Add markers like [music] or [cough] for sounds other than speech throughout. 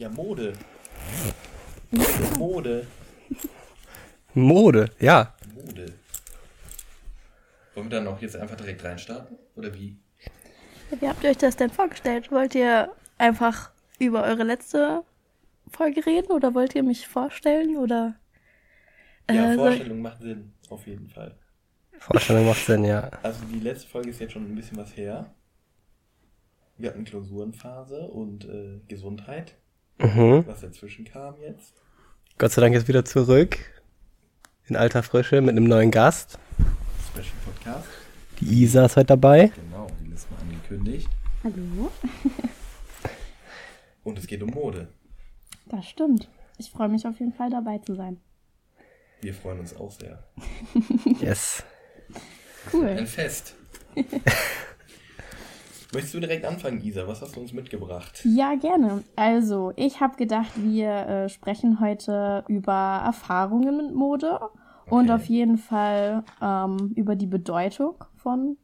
Ja, Mode. Mode. Mode, ja. Mode. Wollen wir dann auch jetzt einfach direkt reinstarten? Oder wie? Wie habt ihr euch das denn vorgestellt? Wollt ihr einfach über eure letzte Folge reden oder wollt ihr mich vorstellen oder? Ja, Äh, soll- Vorstellung macht Sinn, auf jeden Fall. Vorstellung macht Sinn, ja. Also die letzte Folge ist jetzt schon ein bisschen was her. Wir hatten Klausurenphase und äh, Gesundheit, Mhm. was dazwischen kam jetzt. Gott sei Dank ist wieder zurück. In alter Frische mit einem neuen Gast. Special Podcast. Die Isa ist heute dabei. Genau, die letzte Mal angekündigt. Hallo. [laughs] Und es geht um Mode. Das stimmt. Ich freue mich auf jeden Fall dabei zu sein. Wir freuen uns auch sehr. Yes. Cool. Ein Fest. [laughs] Möchtest du direkt anfangen, Isa? Was hast du uns mitgebracht? Ja, gerne. Also, ich habe gedacht, wir äh, sprechen heute über Erfahrungen mit Mode und Okay. auf jeden Fall ähm, über die Bedeutung von,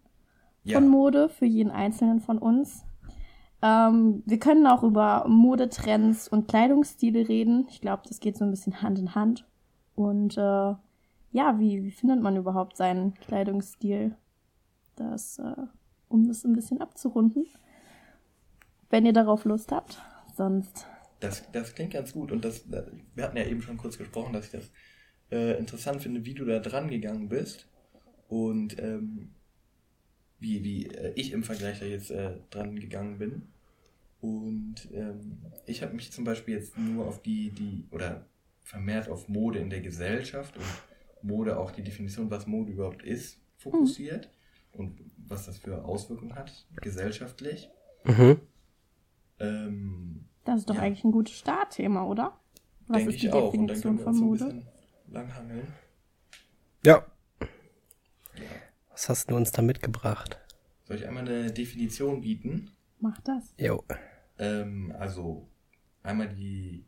Ja, von Mode für jeden Einzelnen von uns. Ähm, wir können auch über Modetrends und Kleidungsstile reden. Ich glaube, das geht so ein bisschen Hand in Hand. Und äh, ja, wie, wie findet man überhaupt seinen Kleidungsstil? Das, äh, um das ein bisschen abzurunden. Wenn ihr darauf Lust habt. Sonst. das, das klingt ganz gut. Und das, das, wir hatten ja eben schon kurz gesprochen, dass ich das äh, interessant finde, wie du da dran gegangen bist. Und ähm, wie, wie äh, ich im Vergleich da jetzt äh, dran gegangen bin. Und ähm, ich habe mich zum Beispiel jetzt nur auf die, die, oder vermehrt auf Mode in der Gesellschaft und Mode auch die Definition, was Mode überhaupt ist, fokussiert und was das für Auswirkungen hat, gesellschaftlich. Mhm. Ähm, Das ist doch Ja. eigentlich ein gutes Startthema, oder? Was denke ist die ich auch. Und dann Definition können wir von uns so ein Mode? bisschen langhangeln. Ja. Ja. Was hast du uns da mitgebracht? Soll ich einmal eine Definition bieten? Mach das. Jo. Ähm, also einmal die.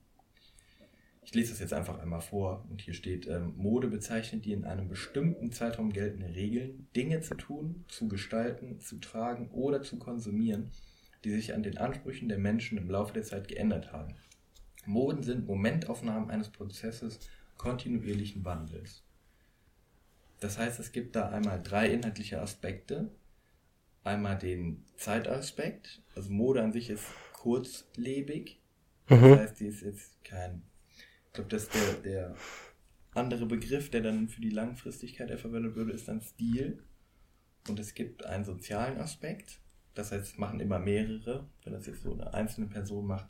Ich lese das jetzt einfach einmal vor und hier steht, ähm, Mode bezeichnet die in einem bestimmten Zeitraum geltende Regeln, Dinge zu tun, zu gestalten, zu tragen oder zu konsumieren, die sich an den Ansprüchen der Menschen im Laufe der Zeit geändert haben. Moden sind Momentaufnahmen eines Prozesses kontinuierlichen Wandels. Das heißt, es gibt da einmal drei inhaltliche Aspekte. Einmal den Zeitaspekt, also Mode an sich ist kurzlebig. Das Mhm. heißt, die ist jetzt kein. Ich glaube, dass der, der andere Begriff, der dann für die Langfristigkeit verwendet würde, ist dann Stil. Und es gibt einen sozialen Aspekt. Das heißt, es machen immer mehrere. Wenn das jetzt so eine einzelne Person macht,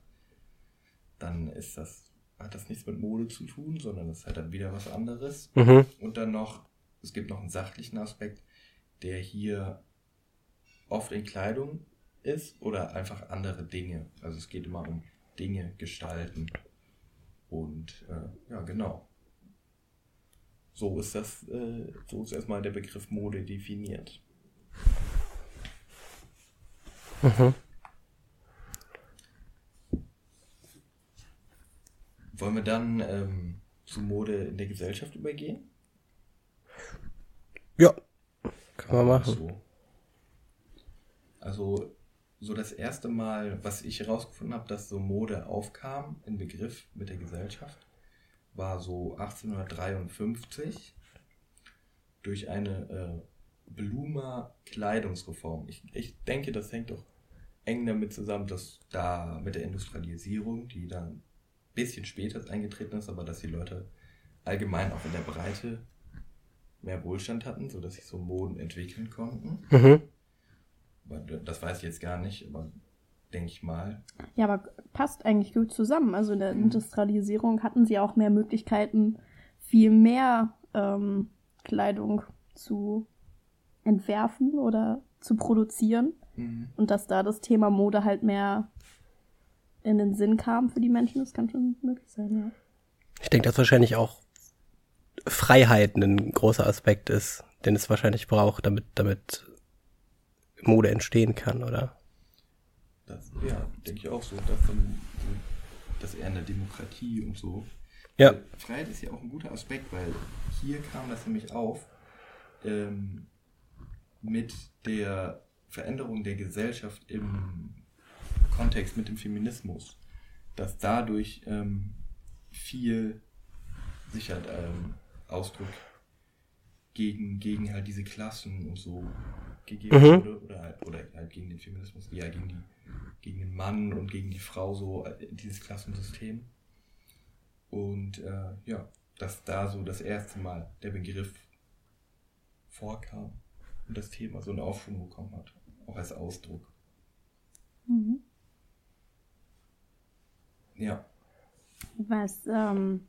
dann ist das, hat das nichts mit Mode zu tun, sondern das ist halt dann wieder was anderes. Mhm. Und dann noch, es gibt noch einen sachlichen Aspekt, der hier oft in Kleidung ist oder einfach andere Dinge. Also es geht immer um Dinge gestalten. Und äh, ja, genau. So ist das, äh, so ist erstmal der Begriff Mode definiert. Mhm. Wollen wir dann ähm, zu Mode in der Gesellschaft übergehen? Ja. Können wir machen. So. Also, so das erste Mal, was ich herausgefunden habe, dass so Mode aufkam, in Begriff mit der Gesellschaft, war so 1853 durch eine äh, Blumer Kleidungsreform. Ich, ich denke, das hängt doch eng damit zusammen, dass da mit der Industrialisierung, die dann ein bisschen später eingetreten ist, aber dass die Leute allgemein auch in der Breite mehr Wohlstand hatten, sodass sich so Moden entwickeln konnten. Mhm. Das weiß ich jetzt gar nicht, aber denke ich mal. Ja, aber passt eigentlich gut zusammen. Also in der Mhm. Industrialisierung hatten sie auch mehr Möglichkeiten, viel mehr ähm, Kleidung zu entwerfen oder zu produzieren. Und dass da das Thema Mode halt mehr in den Sinn kam für die Menschen, das kann schon möglich sein, ja. Ich denke, dass wahrscheinlich auch Freiheit ein großer Aspekt ist, den es wahrscheinlich braucht, damit, damit Mode entstehen kann, oder? Das, ja, denke ich auch so. Dass dann eher eine Demokratie und so. Ja. Freiheit ist ja auch ein guter Aspekt, weil hier kam das nämlich auf ähm, mit der Veränderung der Gesellschaft im Kontext mit dem Feminismus. dass dadurch ähm, viel sich halt ähm, Ausdruck gegen, gegen halt diese Klassen und so gegeben Mhm. wurde oder halt, oder halt gegen den Feminismus, ja, gegen die, gegen den Mann und gegen die Frau, so äh, dieses Klassensystem. Und äh, ja, dass da so das erste Mal der Begriff vorkam und das Thema so einen Aufschwung bekommen hat, auch als Ausdruck. Mhm. Ja, Was, ähm,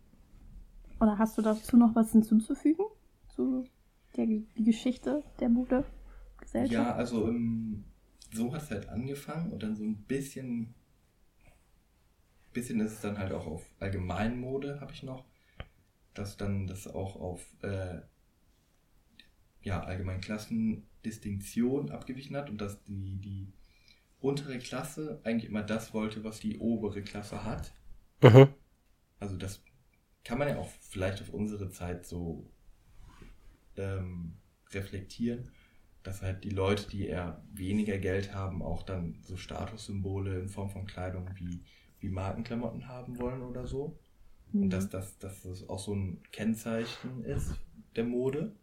oder hast du dazu noch was hinzuzufügen? Zu der die Geschichte der Mode? Gesellschaft? ja, also ähm, so hat es halt angefangen und dann so ein bisschen, bisschen ist es dann halt auch auf Allgemeinmode, habe ich noch, dass dann das auch auf äh, ja, Allgemeinklassendistinktion abgewichen hat und dass die, die untere Klasse eigentlich immer das wollte, was die obere Klasse hat. Mhm. Also das kann man ja auch vielleicht auf unsere Zeit so ähm, reflektieren, dass halt die Leute, die eher weniger Geld haben, auch dann so Statussymbole in Form von Kleidung wie, wie Markenklamotten haben wollen oder so. Mhm. Und dass, dass, dass das auch so ein Kennzeichen ist der Mode,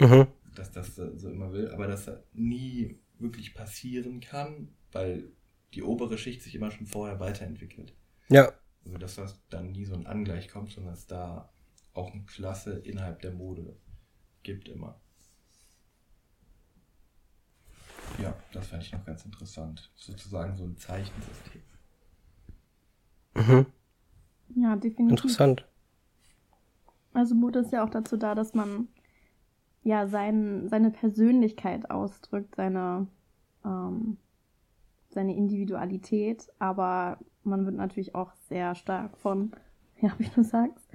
Mhm. dass das so immer will, aber dass das nie wirklich passieren kann, weil die obere Schicht sich immer schon vorher weiterentwickelt. Ja. Also dass das dann nie so ein Angleich kommt, sondern dass da auch eine Klasse innerhalb der Mode gibt immer. Ja, das fand ich noch ganz interessant. Sozusagen so ein Zeichensystem. Mhm. ja, definitiv. Interessant. Also Mode ist ja auch dazu da, dass man ja sein, seine Persönlichkeit ausdrückt, seine, ähm, seine Individualität, aber man wird natürlich auch sehr stark von, [laughs] ja, wie du sagst,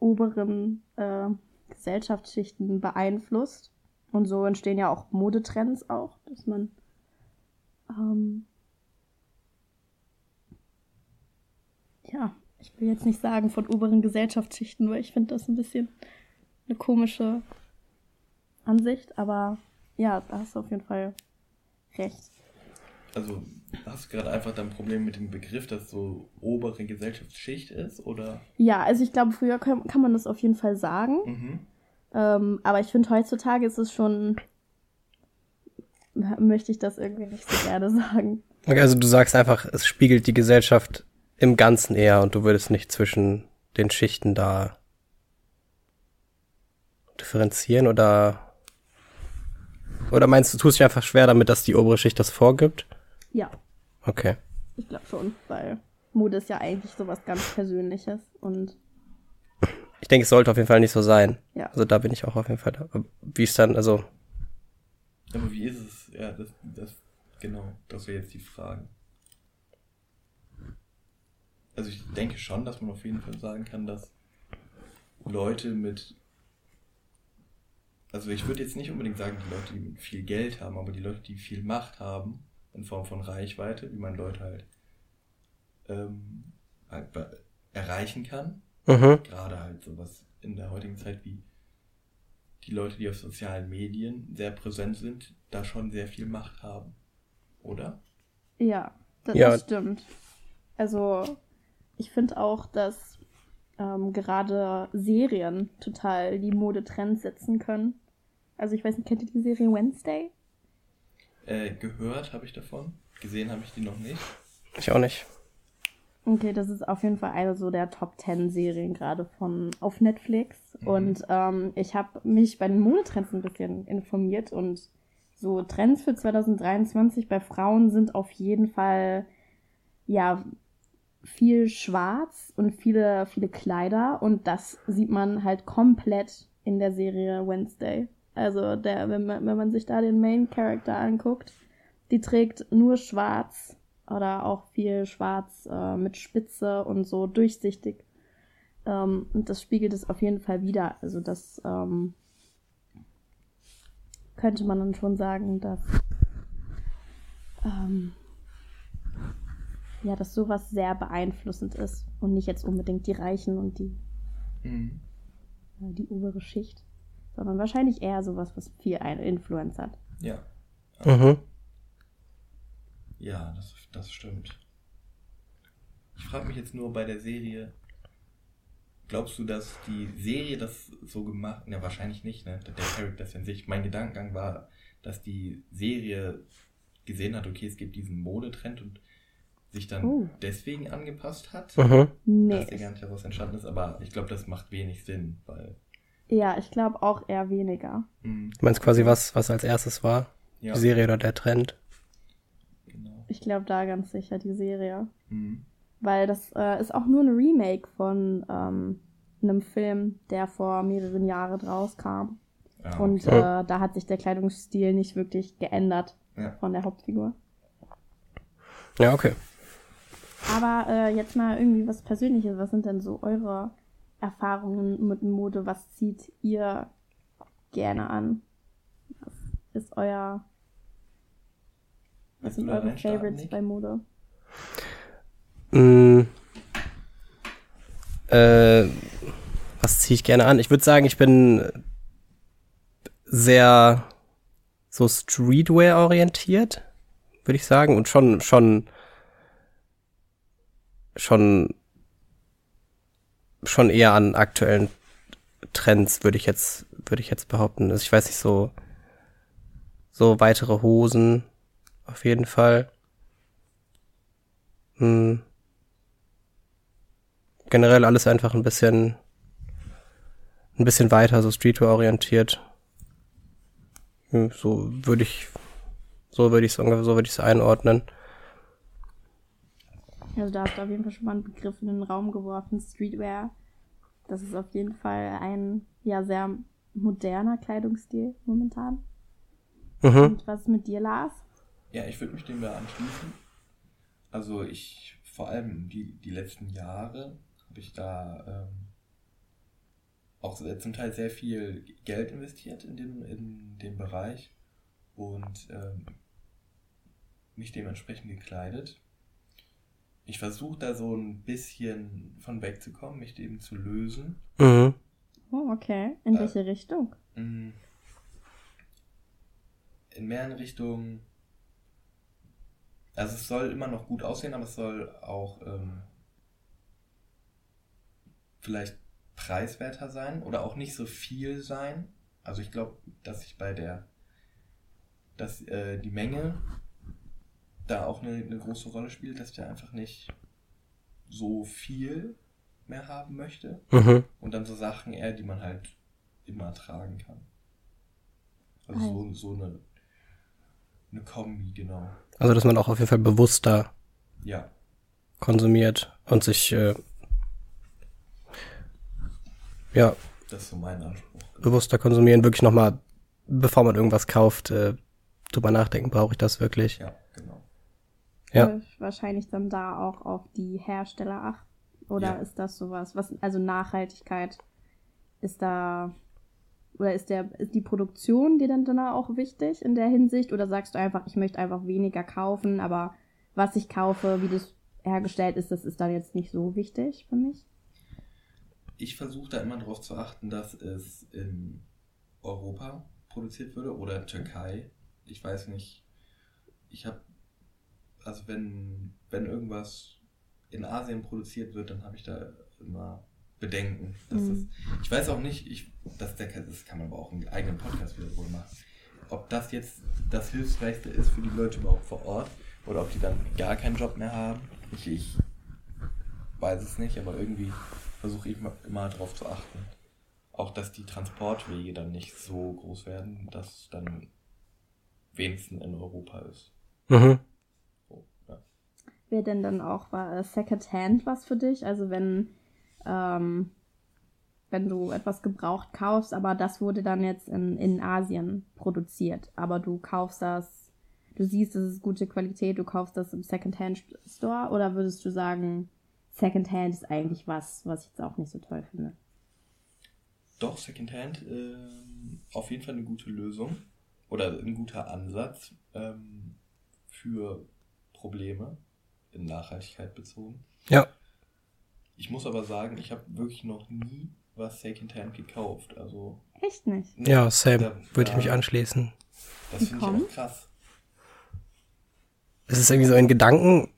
oberen äh, Gesellschaftsschichten beeinflusst. Und so entstehen ja auch Modetrends auch, dass man ähm, ja, ich will jetzt nicht sagen von oberen Gesellschaftsschichten, weil ich finde das ein bisschen eine komische Ansicht, aber ja, da hast du auf jeden Fall recht. Also hast du gerade einfach dein Problem mit dem Begriff, dass so obere Gesellschaftsschicht ist, oder? Ja, also ich glaube, früher kann, kann man das auf jeden Fall sagen, Mhm. ähm, aber ich finde heutzutage ist es schon, möchte ich das irgendwie nicht so gerne [laughs] sagen. Okay, also du sagst einfach, es spiegelt die Gesellschaft im Ganzen eher und du würdest nicht zwischen den Schichten da differenzieren oder oder meinst du, tust dich einfach schwer damit, dass die obere Schicht das vorgibt? Ja, Okay. ich glaube schon, weil Mode ist ja eigentlich sowas ganz Persönliches und Ich denke, es sollte auf jeden Fall nicht so sein. ja. Also da bin ich auch auf jeden Fall da. Wie ist dann, also, Aber wie ist es? Ja, das, das, genau, das wäre jetzt die Frage. Also ich denke schon, dass man auf jeden Fall sagen kann, dass Leute mit, also ich würde jetzt nicht unbedingt sagen, die Leute, die viel Geld haben, aber die Leute, die viel Macht haben, in Form von Reichweite, wie man Leute halt, ähm, halt erreichen kann, mhm. gerade halt sowas in der heutigen Zeit wie die Leute, die auf sozialen Medien sehr präsent sind, da schon sehr viel Macht haben. Oder? Ja, das, Ja. stimmt. Also, ich finde auch, dass ähm, gerade Serien total die Modetrends setzen können. Also, ich weiß nicht, kennt ihr die Serie Wednesday? Äh, gehört habe ich davon. Gesehen habe ich die noch nicht. Ich auch nicht. Okay, das ist auf jeden Fall eine so der Top 10 Serien gerade von auf Netflix. Mhm. Und ähm, ich habe mich bei den Modetrends ein bisschen informiert und so Trends für 2023 bei Frauen sind auf jeden Fall ja viel schwarz und viele, viele Kleider und das sieht man halt komplett in der Serie Wednesday. Also der, wenn man, wenn man sich da den Main Character anguckt, die trägt nur schwarz oder auch viel schwarz äh, mit Spitze und so durchsichtig. Ähm, und das spiegelt es auf jeden Fall wieder. Also das ähm, könnte man dann schon sagen, dass ähm, ja, dass sowas sehr beeinflussend ist und nicht jetzt unbedingt die Reichen und die, Mhm. äh, die obere Schicht, sondern wahrscheinlich eher sowas, was viel eine Influence hat. Ja. Mhm. Ja, das, das stimmt. frage mich jetzt nur bei der Serie, glaubst du, dass die Serie das so gemacht, ja wahrscheinlich nicht, ne? Der Charakter in sich. Mein Gedankengang war, dass die Serie gesehen hat, okay, es gibt diesen Modetrend und sich dann Oh. deswegen angepasst hat, Mhm. Nee. dass der gar nicht daraus entstanden ist, aber ich glaube, das macht wenig Sinn, weil Ja, ich glaube auch eher weniger. mh, Du meinst quasi, was, was als erstes war? ja, Die Serie oder der Trend? genau. Ich glaube da ganz sicher die Serie. Mhm. Weil das äh, ist auch nur ein Remake von ähm, einem Film, der vor mehreren Jahren rauskam. Ja, Und okay. äh, da hat sich der Kleidungsstil nicht wirklich geändert Ja. von der Hauptfigur. Ja, okay. Aber äh, jetzt mal irgendwie was Persönliches. Was sind denn so eure Erfahrungen mit Mode? Was zieht ihr gerne an? Was ist euer. Was sind eure Favorites bei Mode? Mm, äh, was ziehe ich gerne an? Ich würde sagen, ich bin sehr so Streetwear orientiert, würde ich sagen, und schon schon schon schon eher an aktuellen Trends würde ich jetzt würde ich jetzt behaupten. Also ich weiß nicht so so weitere Hosen auf jeden Fall. Hm. Generell alles einfach ein bisschen ein bisschen weiter so Streetwear orientiert. Hm, So würde ich so würde ich es ungefähr so würde ich es einordnen. Also da hast du auf jeden Fall schon mal einen Begriff in den Raum geworfen, Streetwear. Das ist auf jeden Fall ein ja sehr moderner Kleidungsstil momentan. Mhm. Und was ist mit dir, Lars? Ja, ich würde mich dem da anschließen. Also ich, vor allem die, die letzten Jahre, habe ich da ähm, auch zum Teil sehr viel Geld investiert in dem, in dem Bereich und ähm, mich dementsprechend gekleidet. Ich versuche da so ein bisschen von wegzukommen, mich dem zu lösen. Mhm. Oh, okay. In Äh. welche Richtung? Mm. In mehreren Richtungen. Also es soll immer noch gut aussehen, aber es soll auch ähm, vielleicht preiswerter sein oder auch nicht so viel sein. Also ich glaube, dass ich bei der, dass äh, die Menge da auch eine, eine große Rolle spielt, dass ich da einfach nicht so viel mehr haben möchte. Mhm. Und dann so Sachen eher, die man halt immer tragen kann. Also so, so eine, eine Kombi, genau. Also dass man auch auf jeden Fall bewusster Ja, konsumiert und sich äh, ja das ist so mein Anspruch. bewusster konsumieren, wirklich nochmal, bevor man irgendwas kauft, äh, drüber nachdenken, brauche ich das wirklich? Ja. Ja. Äh, Wahrscheinlich dann da auch auf die Hersteller achten. Oder Ja. ist das sowas? Was, also Nachhaltigkeit ist da oder ist der ist die Produktion dir dann dann auch wichtig in der Hinsicht? Oder sagst du einfach, ich möchte einfach weniger kaufen, aber was ich kaufe, wie das hergestellt ist, das ist dann jetzt nicht so wichtig für mich? Ich versuche da immer darauf zu achten, dass es in Europa produziert würde oder Türkei. Ich weiß nicht. Ich habe, also wenn, wenn irgendwas in Asien produziert wird, dann habe ich da immer Bedenken. Dass Mhm. das, ich weiß auch nicht, ich, dass der, das kann man aber auch einen eigenen Podcast wieder wohl machen. Ob das jetzt das Hilfsreichste ist für die Leute überhaupt vor Ort oder ob die dann gar keinen Job mehr haben. Ich, ich weiß es nicht, aber irgendwie versuche ich ma- immer darauf zu achten. Auch, dass die Transportwege dann nicht so groß werden, dass es dann wenigstens in Europa ist. Mhm. Wäre denn dann auch äh, Secondhand was für dich? Also wenn, ähm, wenn du etwas gebraucht kaufst, aber das wurde dann jetzt in, in Asien produziert, aber du kaufst das, du siehst, es ist gute Qualität, du kaufst das im Secondhand-Store oder würdest du sagen, Secondhand ist eigentlich was, was ich jetzt auch nicht so toll finde? Doch, Secondhand, ähm, auf jeden Fall eine gute Lösung oder ein guter Ansatz ähm, für Probleme in Nachhaltigkeit bezogen. Ja. Ich muss aber sagen, ich habe wirklich noch nie was Secondhand gekauft. Also Echt nicht? nee, Ja, same. da- Würde ich mich anschließen. Das finde ich auch krass. Es ist irgendwie so in Gedanken,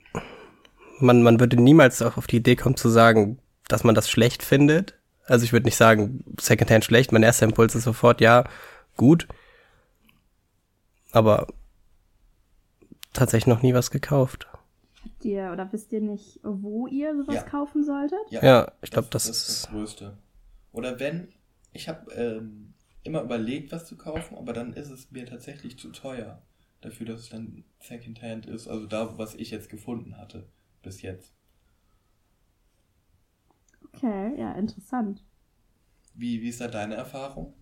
man, man würde niemals auch auf die Idee kommen zu sagen, dass man das schlecht findet. Also ich würde nicht sagen, Secondhand schlecht. Mein erster Impuls ist sofort, ja, gut. Aber tatsächlich noch nie was gekauft. Habt ihr oder wisst ihr nicht, wo ihr sowas Ja. kaufen solltet? Ja, ich glaube, das, das ist ist. das Größte. Oder wenn, ich habe ähm, immer überlegt, was zu kaufen, aber dann ist es mir tatsächlich zu teuer dafür, dass es dann Secondhand ist. Also da, was ich jetzt gefunden hatte bis jetzt. Okay, ja, interessant. Wie, wie ist da deine Erfahrung?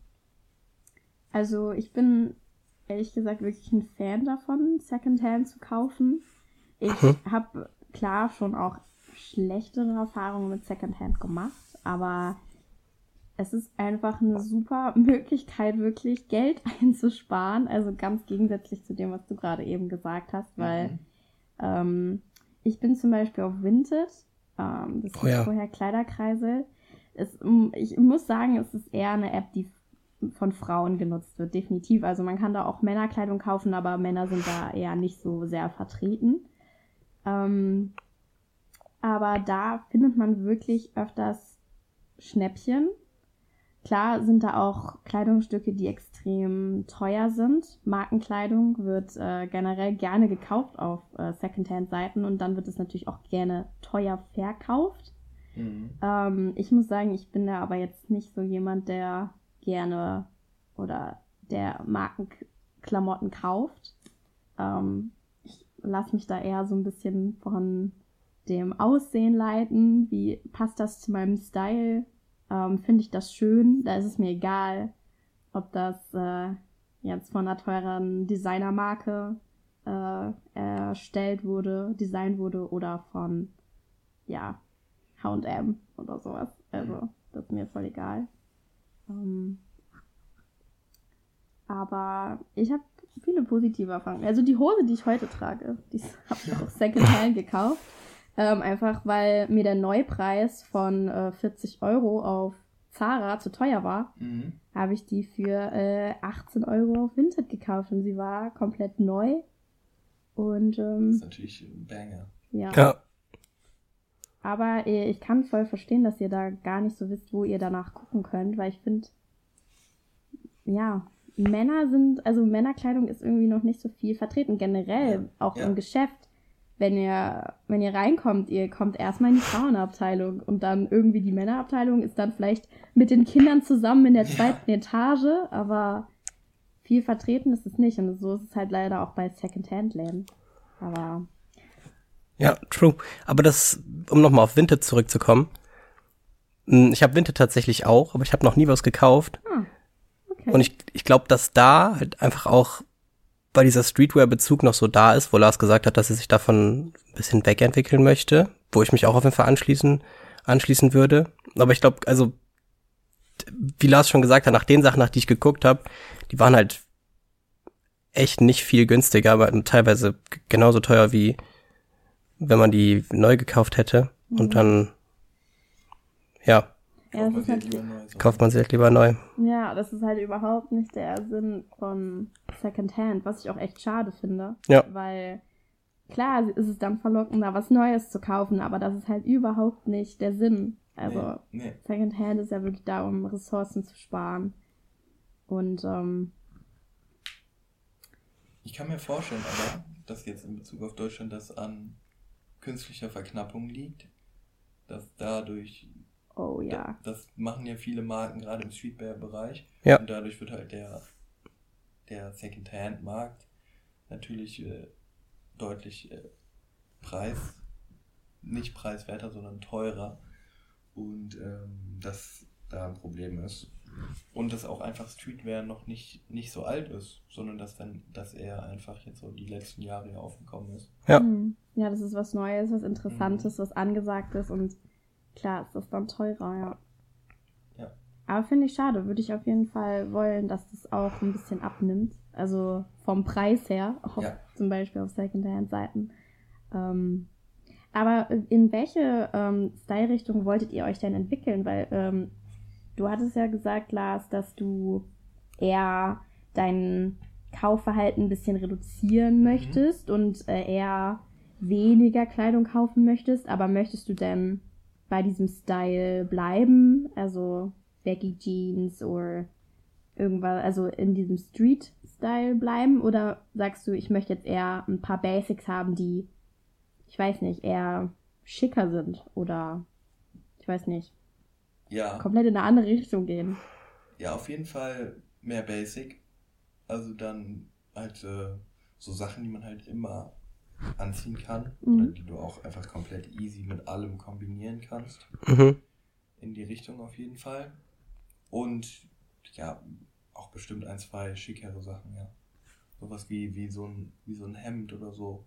Also ich bin ehrlich gesagt wirklich ein Fan davon, Secondhand zu kaufen. Ich Mhm. habe klar schon auch schlechtere Erfahrungen mit Secondhand gemacht, aber es ist einfach eine super [laughs] Möglichkeit, wirklich Geld [laughs] einzusparen. Also ganz gegensätzlich zu dem, was du gerade eben gesagt hast, weil Mhm. ähm, ich bin zum Beispiel auf Vinted, ähm, das Oh ist ja. vorher Kleiderkreisel. Es, m- ich muss sagen, es ist eher eine App, die von Frauen genutzt wird, definitiv. Also man kann da auch Männerkleidung kaufen, aber Männer sind da eher nicht so sehr vertreten. Ähm, aber da findet man wirklich öfters Schnäppchen. Klar sind da auch Kleidungsstücke, die extrem teuer sind. Markenkleidung wird äh, generell gerne gekauft auf äh, Secondhand-Seiten und dann wird es natürlich auch gerne teuer verkauft. Mhm. Ähm, ich muss sagen, ich bin da aber jetzt nicht so jemand, der gerne oder der Markenklamotten kauft. Ähm, lasse mich da eher so ein bisschen von dem Aussehen leiten. Wie passt das zu meinem Style? Ähm, Finde ich das schön? Da ist es mir egal, ob das äh, jetzt von einer teuren Designermarke äh, erstellt wurde, designt wurde oder von, ja, H&M oder sowas. Also, das ist mir voll egal. Ähm, aber ich habe viele positive Erfahrungen. Also die Hose, die ich heute trage, die [laughs] habe ich auch Secondhand gekauft. Ähm, einfach weil mir der Neupreis von äh, 40 Euro auf Zara zu teuer war, Mhm. habe ich die für äh, 18 Euro auf Vinted gekauft und sie war komplett neu. Und Das ähm, ist natürlich ein Banger. ja. Ja, Aber äh, ich kann voll verstehen, dass ihr da gar nicht so wisst, wo ihr danach gucken könnt, weil ich finde, ja, Männer sind, also Männerkleidung ist irgendwie noch nicht so viel vertreten, generell, Ja, auch ja. im Geschäft. Wenn ihr, wenn ihr reinkommt, ihr kommt erstmal in die Frauenabteilung und dann irgendwie die Männerabteilung ist dann vielleicht mit den Kindern zusammen in der Ja. zweiten Etage, aber viel vertreten ist es nicht und so ist es halt leider auch bei Secondhand-Läden. Aber ja, true. Aber das, um nochmal auf Vinted zurückzukommen. mh, Ich habe Vinted tatsächlich auch, aber ich habe noch nie was gekauft. okay. Und ich, ich glaube, dass da halt einfach auch bei dieser Streetwear-Bezug noch so da ist, wo Lars gesagt hat, dass er sich davon ein bisschen wegentwickeln möchte, wo ich mich auch auf jeden Fall anschließen, anschließen würde. Aber ich glaube, also, wie Lars schon gesagt hat, nach den Sachen, nach die ich geguckt habe, die waren halt echt nicht viel günstiger, aber teilweise g- genauso teuer wie wenn man die neu gekauft hätte. Und dann, ja, ja, das Kauft man ist sich halt, lieber neu, so. kauft man sie halt lieber neu. Ja, das ist halt überhaupt nicht der Sinn von Secondhand, was ich auch echt schade finde. Ja. Weil klar ist es dann verlockender, was Neues zu kaufen, aber das ist halt überhaupt nicht der Sinn. Also Nee, nee. Secondhand ist ja wirklich da, um Ressourcen zu sparen. Und ähm, Ich kann mir vorstellen, aber, dass jetzt in Bezug auf Deutschland das an künstlicher Verknappung liegt, dass dadurch, oh ja. das machen ja viele Marken gerade im Streetwear-Bereich, Ja. und dadurch wird halt der, der Second-Hand-Markt natürlich äh, deutlich äh, preis, nicht preiswerter, sondern teurer und ähm, das da ein Problem ist. Und dass auch einfach Streetwear noch nicht, nicht so alt ist, sondern dass dann, dass er einfach jetzt so die letzten Jahre hier aufgekommen ist. Ja. Hm. Ja, das ist was Neues, was Interessantes, was Angesagtes und klar ist das dann teurer, ja. Ja. Aber finde ich schade, würde ich auf jeden Fall wollen, dass das auch ein bisschen abnimmt. Also vom Preis her, [laughs] auf, Ja. zum Beispiel auf Secondhand-Seiten. Ähm, aber in welche ähm, Style-Richtung wolltet ihr euch denn entwickeln? Weil ähm, du hattest ja gesagt, Lars, dass du eher dein Kaufverhalten ein bisschen reduzieren möchtest und äh, eher weniger Kleidung kaufen möchtest, aber möchtest du denn bei diesem Style bleiben? Also Baggy Jeans oder irgendwas, also in diesem Street-Style bleiben? Oder sagst du, ich möchte jetzt eher ein paar Basics haben, die, ich weiß nicht, eher schicker sind oder ich weiß nicht, Ja. komplett in eine andere Richtung gehen? Ja, auf jeden Fall mehr Basic. Also dann halt äh, so Sachen, die man halt immer anziehen kann. Mhm. Oder die du auch einfach komplett easy mit allem kombinieren kannst. Mhm. In die Richtung auf jeden Fall. Und ja, auch bestimmt ein, zwei schickere Sachen, ja. Sowas wie, wie, so, ein, wie so ein Hemd oder so.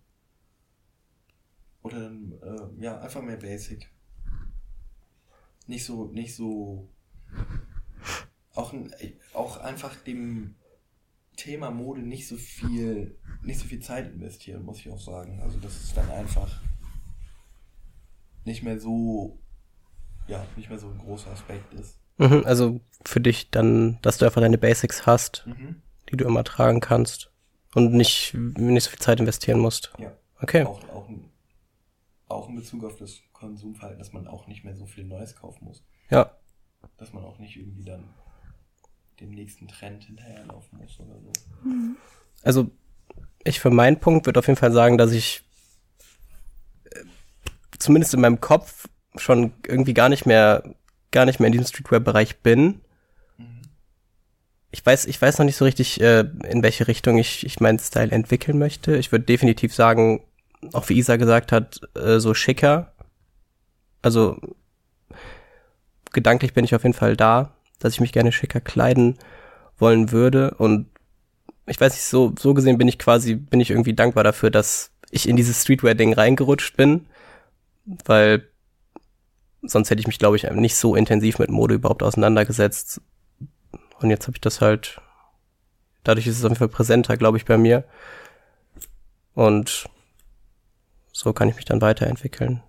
Oder dann, äh, ja, einfach mehr Basic. Nicht so, nicht so. Auch, auch einfach dem Thema Mode nicht so viel, nicht so viel Zeit investieren, muss ich auch sagen. Also das ist dann einfach nicht mehr so, ja, nicht mehr so ein großer Aspekt ist. Mhm. Also für dich dann, dass du einfach deine Basics hast, Mhm. die du immer tragen kannst und nicht, nicht so viel Zeit investieren musst. Ja. Okay. Auch, auch, auch in Bezug auf das Konsumverhalten, dass man auch nicht mehr so viel Neues kaufen muss. Ja. Dass man auch nicht irgendwie dann dem nächsten Trend hinterherlaufen muss oder so. Also ich für meinen Punkt würde auf jeden Fall sagen, dass ich äh, zumindest in meinem Kopf schon irgendwie gar nicht mehr, gar nicht mehr in diesem Streetwear-Bereich bin. Mhm. Ich weiß, ich weiß noch nicht so richtig, äh, in welche Richtung ich, ich meinen Style entwickeln möchte. Ich würde definitiv sagen, auch wie Isa gesagt hat, äh, so schicker. Also gedanklich bin ich auf jeden Fall da, dass ich mich gerne schicker kleiden wollen würde. Und ich weiß nicht, so, so gesehen bin ich quasi, bin ich irgendwie dankbar dafür, dass ich in dieses Streetwear-Ding reingerutscht bin, weil sonst hätte ich mich, glaube ich, nicht so intensiv mit Mode überhaupt auseinandergesetzt. Und jetzt habe ich das halt, dadurch ist es auf jeden Fall präsenter, glaube ich, bei mir. Und so kann ich mich dann weiterentwickeln.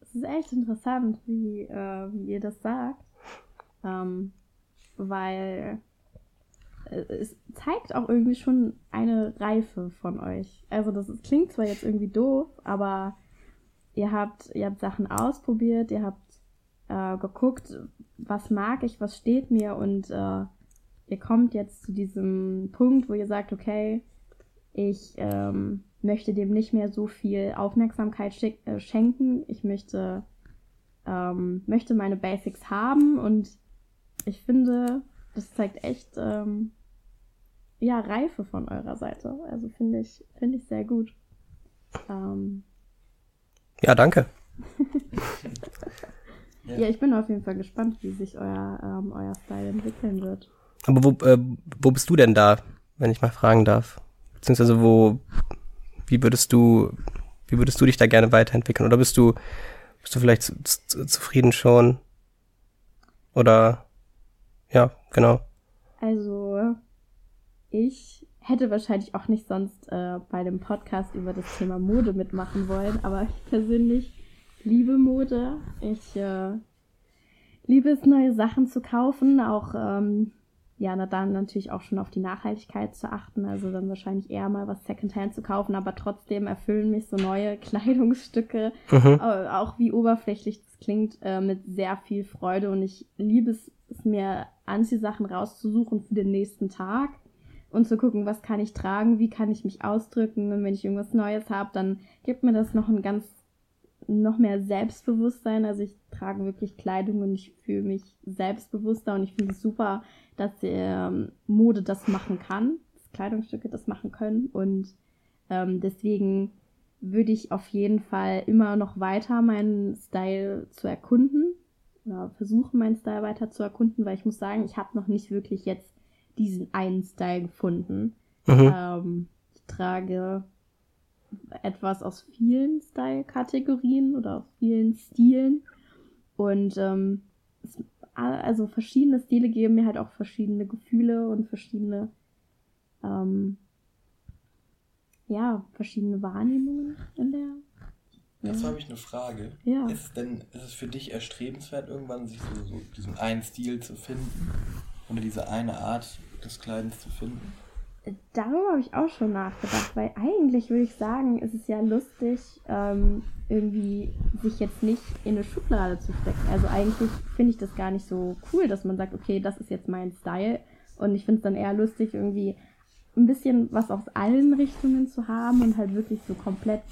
Es ist echt interessant, wie, äh, wie ihr das sagt. Ähm, weil äh, es zeigt auch irgendwie schon eine Reife von euch. Also das ist, klingt zwar jetzt irgendwie doof, aber ihr habt, ihr habt Sachen ausprobiert, ihr habt äh, geguckt, was mag ich, was steht mir und äh, ihr kommt jetzt zu diesem Punkt, wo ihr sagt, okay, ich ähm, möchte dem nicht mehr so viel Aufmerksamkeit schick, äh, schenken. Ich möchte, ähm, möchte meine Basics haben und ich finde, das zeigt echt ähm, ja, Reife von eurer Seite. Also finde ich, finde ich sehr gut. Ähm, Ja, danke. Ja. [laughs] ja. ich bin auf jeden Fall gespannt, wie sich euer, ähm, euer Style entwickeln wird. Aber wo, äh, wo bist du denn da, wenn ich mal fragen darf? Beziehungsweise wo, wie würdest du, wie würdest du dich da gerne weiterentwickeln? Oder bist du, bist du vielleicht zu, zu, zufrieden schon? Oder, ja, genau. Also, ich hätte wahrscheinlich auch nicht sonst äh, bei dem Podcast über das Thema Mode mitmachen wollen, aber ich persönlich liebe Mode. Ich äh, liebe es, neue Sachen zu kaufen, auch ähm, ja, na, dann natürlich auch schon auf die Nachhaltigkeit zu achten, also dann wahrscheinlich eher mal was Secondhand zu kaufen, aber trotzdem erfüllen mich so neue [laughs] Kleidungsstücke, Mhm. auch wie oberflächlich das klingt, äh, mit sehr viel Freude und ich liebe es mir Anziehsachen rauszusuchen für den nächsten Tag und zu gucken, was kann ich tragen, wie kann ich mich ausdrücken. Und wenn ich irgendwas Neues habe, dann gibt mir das noch ein ganz noch mehr Selbstbewusstsein. Also ich trage wirklich Kleidung und ich fühle mich selbstbewusster und ich finde es super, dass ähm, Mode das machen kann, dass Kleidungsstücke das machen können. Und ähm, deswegen würde ich auf jeden Fall immer noch weiter meinen Style zu erkunden oder versuchen, meinen Style weiter zu erkunden, weil ich muss sagen, ich habe noch nicht wirklich jetzt diesen einen Style gefunden. Mhm. Ähm, ich trage etwas aus vielen Style-Kategorien oder aus vielen Stilen. Und ähm, es, also verschiedene Stile geben mir halt auch verschiedene Gefühle und verschiedene, ähm, ja, verschiedene Wahrnehmungen in der. Dazu ja. habe ich eine Frage. Ja. Ist es denn, ist es für dich erstrebenswert, irgendwann sich so, so diesen einen Stil zu finden? Oder diese eine Art des Kleidens zu finden? Darüber habe ich auch schon nachgedacht, weil eigentlich würde ich sagen, ist es ja lustig, ähm, irgendwie sich jetzt nicht in eine Schublade zu stecken. Also eigentlich finde ich das gar nicht so cool, dass man sagt, okay, das ist jetzt mein Style. Und ich finde es dann eher lustig, irgendwie ein bisschen was aus allen Richtungen zu haben und halt wirklich so komplett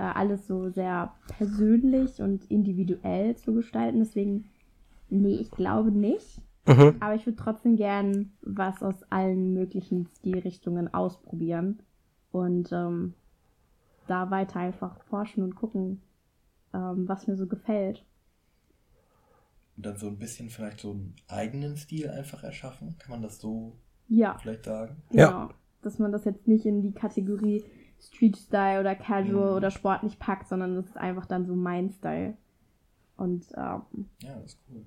äh, alles so sehr persönlich und individuell zu gestalten. Deswegen, nee, ich glaube nicht. Mhm. Aber ich würde trotzdem gern was aus allen möglichen Stilrichtungen ausprobieren und ähm, da weiter einfach forschen und gucken, ähm, was mir so gefällt. Und dann so ein bisschen vielleicht so einen eigenen Stil einfach erschaffen. Kann man das so Ja, vielleicht sagen? genau. Ja. Dass man das jetzt nicht in die Kategorie Street Style oder Casual Mhm. oder sportlich packt, sondern das ist einfach dann so mein Style. Und ähm, Ja, das ist cool.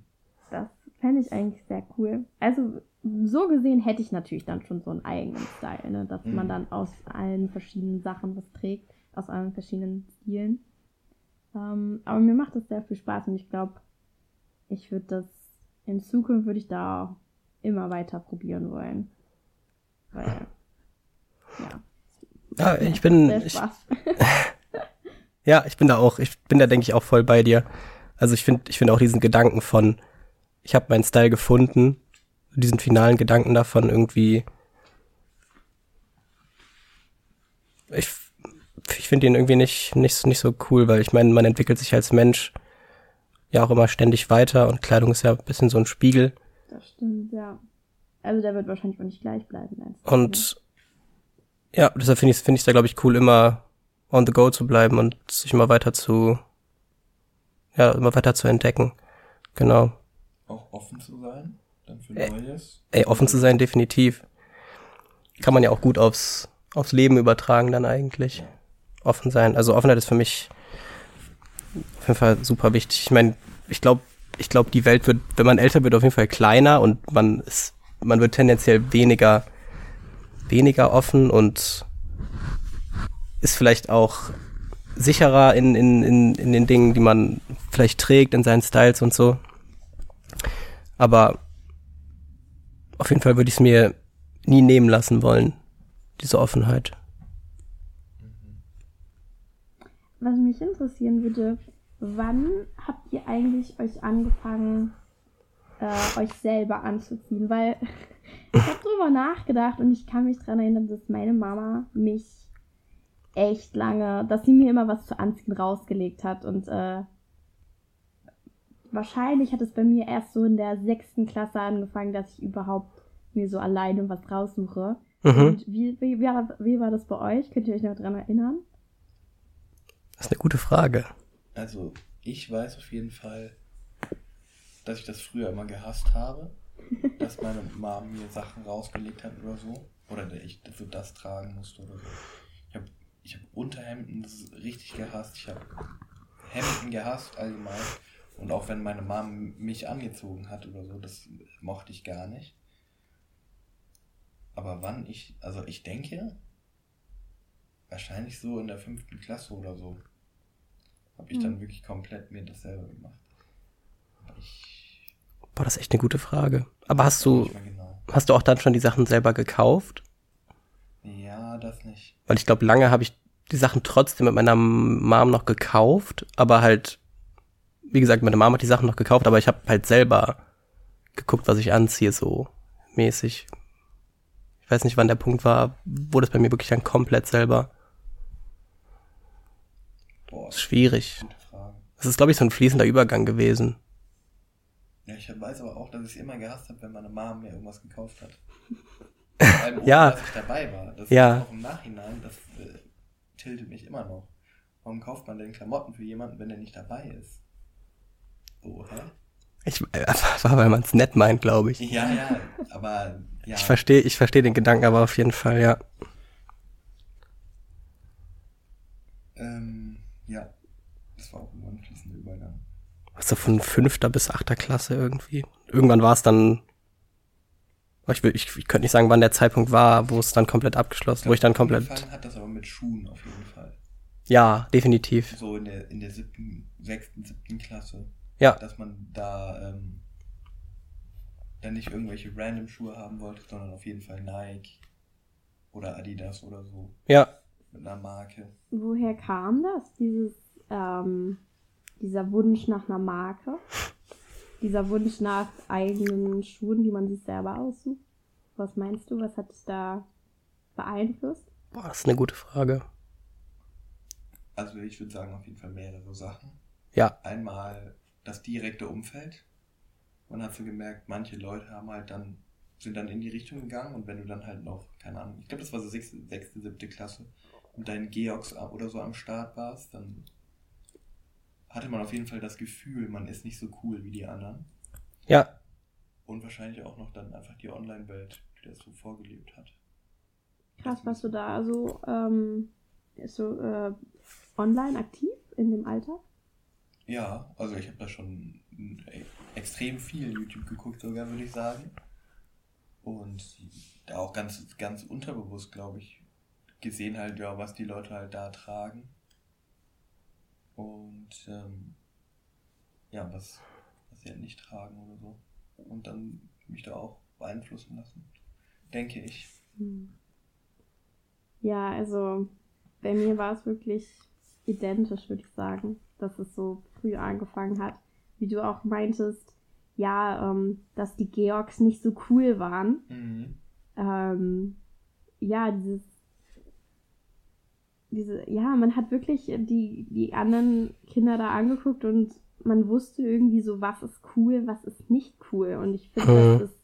Das fände ich eigentlich sehr cool. Also, so gesehen hätte ich natürlich dann schon so einen eigenen Style, ne? dass man Mhm. dann aus allen verschiedenen Sachen was trägt, aus allen verschiedenen Stilen. Ähm, aber mir macht das sehr viel Spaß und ich glaube, ich würde das, in Zukunft würde ich da immer weiter probieren wollen. Weil, [laughs] ja, Ja, ich bin, ich, [laughs] ja, ich bin da auch, ich bin da, denke ich, auch voll bei dir. Also ich finde, ich finde auch diesen Gedanken von, ich habe meinen Style gefunden, diesen finalen Gedanken davon irgendwie, ich, ich finde ihn irgendwie nicht, nicht, nicht so cool, weil ich meine, man entwickelt sich als Mensch ja auch immer ständig weiter und Kleidung ist ja ein bisschen so ein Spiegel. Das stimmt, ja. Also der wird wahrscheinlich auch nicht gleich bleiben. Und ja, deshalb finde ich es finde ich da, glaube ich, cool, immer on the go zu bleiben und sich immer weiter zu, ja, immer weiter zu entdecken. Genau. Auch offen zu sein, dann für Neues. Ey, offen zu sein, definitiv. Kann man ja auch gut aufs, aufs Leben übertragen dann eigentlich. Offen sein. Also Offenheit ist für mich auf jeden Fall super wichtig. Ich meine, ich glaube, ich glaube, die Welt wird, wenn man älter wird, auf jeden Fall kleiner und man ist, man wird tendenziell weniger, weniger offen und ist vielleicht auch sicherer in, in, in, in den Dingen, die man vielleicht trägt, in seinen Styles und so. Aber auf jeden Fall würde ich es mir nie nehmen lassen wollen, diese Offenheit. Was mich interessieren würde, wann habt ihr eigentlich euch angefangen, äh, euch selber anzuziehen? Weil ich habe drüber nachgedacht und ich kann mich daran erinnern, dass meine Mama mich echt lange, dass sie mir immer was zu anziehen rausgelegt hat und äh, wahrscheinlich hat es bei mir erst so in der sechsten Klasse angefangen, dass ich überhaupt mir so alleine was raussuche. Mhm. Und wie, wie, wie, war, wie war das bei euch? Könnt ihr euch noch dran erinnern? Das ist eine gute Frage. Also, ich weiß auf jeden Fall, dass ich das früher immer gehasst habe, dass meine Mom mir Sachen rausgelegt hat oder so. Oder dass ich dafür das tragen musste oder so. Ich habe ich hab Unterhemden richtig gehasst. Ich habe Hemden gehasst allgemein. Und auch wenn meine Mom mich angezogen hat oder so, das mochte ich gar nicht. Aber wann ich, also ich denke, wahrscheinlich so in der fünften Klasse oder so, habe ich dann wirklich komplett mir das selber gemacht. Aber Ich Boah, das ist echt eine gute Frage. Aber hast du, genau. hast du auch dann schon die Sachen selber gekauft? Ja, das nicht. Weil ich glaube, lange habe ich die Sachen trotzdem mit meiner Mom noch gekauft, aber halt, wie gesagt, meine Mom hat die Sachen noch gekauft, aber ich habe halt selber geguckt, was ich anziehe, so mäßig. Ich weiß nicht, wann der Punkt war, wo das bei mir wirklich dann komplett selber. Boah, Ist schwierig. Das ist, glaube ich, so ein fließender Übergang gewesen. Ja, ich weiß aber auch, dass ich es immer gehasst habe, wenn meine Mom mir irgendwas gekauft hat. Vor allem ohne, Ja. dass ich dabei war. Das Ja. ist auch im Nachhinein, das äh, tiltet mich immer noch. Warum kauft man denn Klamotten für jemanden, wenn der nicht dabei ist? So, hä? Ich, äh, war, [laughs] weil man es nett meint, glaube ich. Ja, ja, aber ja. Ich verstehe, ich verstehe den Gedanken aber auf jeden Fall, ja. ähm, ja, das war auch immer ein fließender Übergang. Also von fünfter bis achter Klasse irgendwie. Irgendwann war es dann. Ich, will, ich, ich könnte nicht sagen, wann der Zeitpunkt war, wo es dann komplett abgeschlossen, wo ich dann komplett. Hat das aber mit Schuhen auf jeden Fall. Ja, definitiv. So in der, in der siebten, sechsten, siebten Klasse. Ja, dass man da ähm, dann nicht irgendwelche random Schuhe haben wollte, sondern auf jeden Fall Nike Oder Adidas oder so. Ja. Mit einer Marke. Woher kam das? Dieses, ähm, dieser Wunsch nach einer Marke? Dieser Wunsch nach eigenen Schuhen, die man sich selber aussucht? Was meinst du? Was hat dich da beeinflusst? Boah, das ist eine gute Frage. Also ich würde sagen, auf jeden Fall mehrere Sachen. Ja. Einmal das direkte Umfeld. Man hat so gemerkt, manche Leute haben halt dann, sind dann in die Richtung gegangen und wenn du dann halt noch, keine Ahnung, ich glaube, das war so sechste, sechste, siebte Klasse, mit deinen Georgs oder so am Start warst, dann hatte man auf jeden Fall das Gefühl, man ist nicht so cool wie die anderen. Ja. Und wahrscheinlich auch noch dann einfach die Online-Welt, die das so vorgelebt hat. Krass, was du da also ähm, so äh, online aktiv in dem Alter? Ja, also ich habe da schon e- extrem viel YouTube geguckt, sogar würde ich sagen. Und da auch ganz, ganz unterbewusst, glaube ich, gesehen halt, ja, was die Leute halt da tragen. Und ähm, ja, was, was sie halt nicht tragen oder so. Und dann mich da auch beeinflussen lassen, denke ich. Hm. Ja, also bei mir war es wirklich identisch, würde ich sagen, dass es so früh angefangen hat. Wie du auch meintest, ja, ähm, dass die Georgs nicht so cool waren. Mhm. Ähm, ja, dieses, diese, ja, man hat wirklich die, die anderen Kinder da angeguckt und man wusste irgendwie so, was ist cool, was ist nicht cool. Und ich finde, Mhm. das ist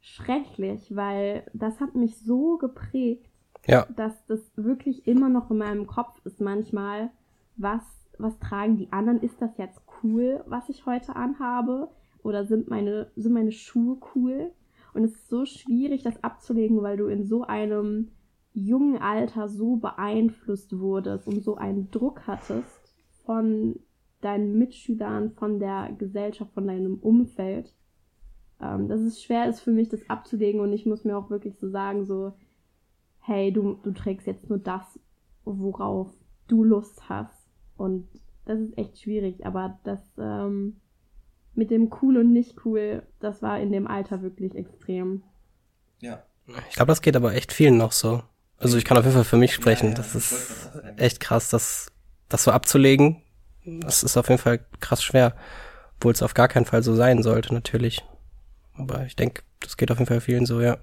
schrecklich, weil das hat mich so geprägt, Ja. dass das wirklich immer noch in meinem Kopf ist manchmal, was, was tragen die anderen? Ist das jetzt cool, was ich heute anhabe? Oder sind meine, sind meine Schuhe cool? Und es ist so schwierig, das abzulegen, weil du in so einem jungen Alter so beeinflusst wurdest und so einen Druck hattest von deinen Mitschülern, von der Gesellschaft, von deinem Umfeld, ähm, dass es schwer ist für mich, das abzulegen. Und ich muss mir auch wirklich so sagen, so, hey, du, du trägst jetzt nur das, worauf du Lust hast. Und das ist echt schwierig, aber das ähm, mit dem cool und nicht cool, das war in dem Alter wirklich extrem. Ja. Ich glaube, das geht aber echt vielen noch so. Also ich kann auf jeden Fall für mich sprechen. Das ist echt krass, das, das so abzulegen. Das ist auf jeden Fall krass schwer. Obwohl es auf gar keinen Fall so sein sollte, natürlich. Aber ich denke, das geht auf jeden Fall vielen so, ja.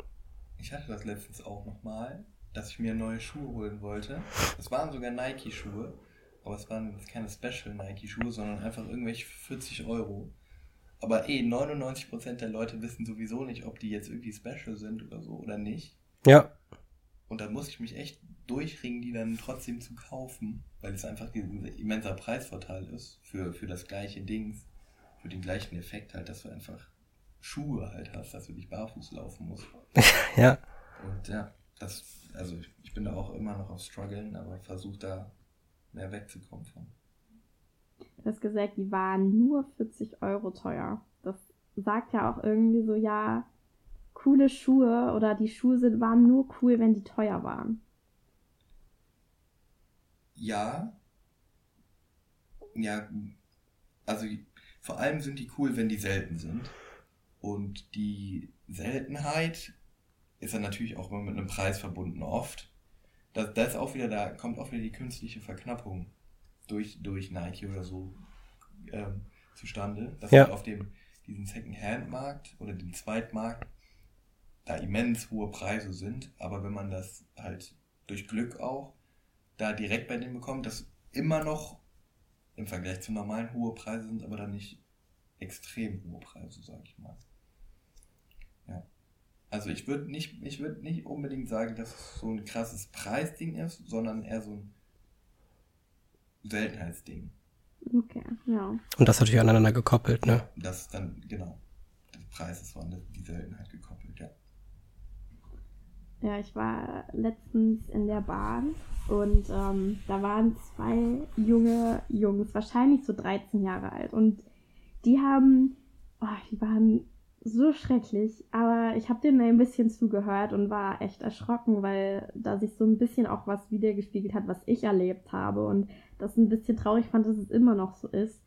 Ich hatte das letztens auch nochmal, dass ich mir neue Schuhe holen wollte. Das waren sogar Nike-Schuhe, aber es waren jetzt keine Special Nike-Schuhe, sondern einfach irgendwelche für 40 Euro. Aber eh, 99% der Leute wissen sowieso nicht, ob die jetzt irgendwie special sind oder so oder nicht. Ja, Und dann muss ich mich echt durchringen, die dann trotzdem zu kaufen, weil es einfach ein immenser Preisvorteil ist für, für das gleiche Dings, für den gleichen Effekt halt, dass du einfach Schuhe halt hast, dass du nicht barfuß laufen musst. [laughs] ja. Und ja, das, also ich bin da auch immer noch auf Struggeln, aber versuche da mehr wegzukommen von. Du hast gesagt, die waren nur 40 Euro teuer. Das sagt ja auch irgendwie so, ja, coole Schuhe oder die Schuhe sind, waren nur cool, wenn die teuer waren. Ja, ja, also vor allem sind die cool, wenn die selten sind. Und die Seltenheit ist dann natürlich auch immer mit einem Preis verbunden oft. Da, da ist auch wieder, da kommt auch wieder die künstliche Verknappung durch, durch Nike oder so ähm, zustande, dass Ja. auf dem diesen Second-Hand-Markt oder dem Zweitmarkt da immens hohe Preise sind, aber wenn man das halt durch Glück auch da direkt bei denen bekommt, dass immer noch im Vergleich zu normalen hohe Preise sind, aber dann nicht extrem hohe Preise, sag ich mal. Ja. Also ich würde nicht, ich würde nicht unbedingt sagen, dass es so ein krasses Preisding ist, sondern eher so ein Seltenheitsding. Okay, ja. Und das natürlich aneinander gekoppelt, ne? Das ist dann, genau. Der Preis ist an die Seltenheit gekoppelt, ja. Ich war letztens in der Bahn und ähm, da waren zwei junge Jungs, wahrscheinlich so 13 Jahre alt. Und die haben, oh, die waren so schrecklich, aber ich habe denen ein bisschen zugehört und war echt erschrocken, weil da sich so ein bisschen auch was wiedergespiegelt hat, was ich erlebt habe und das ein bisschen traurig fand, dass es immer noch so ist.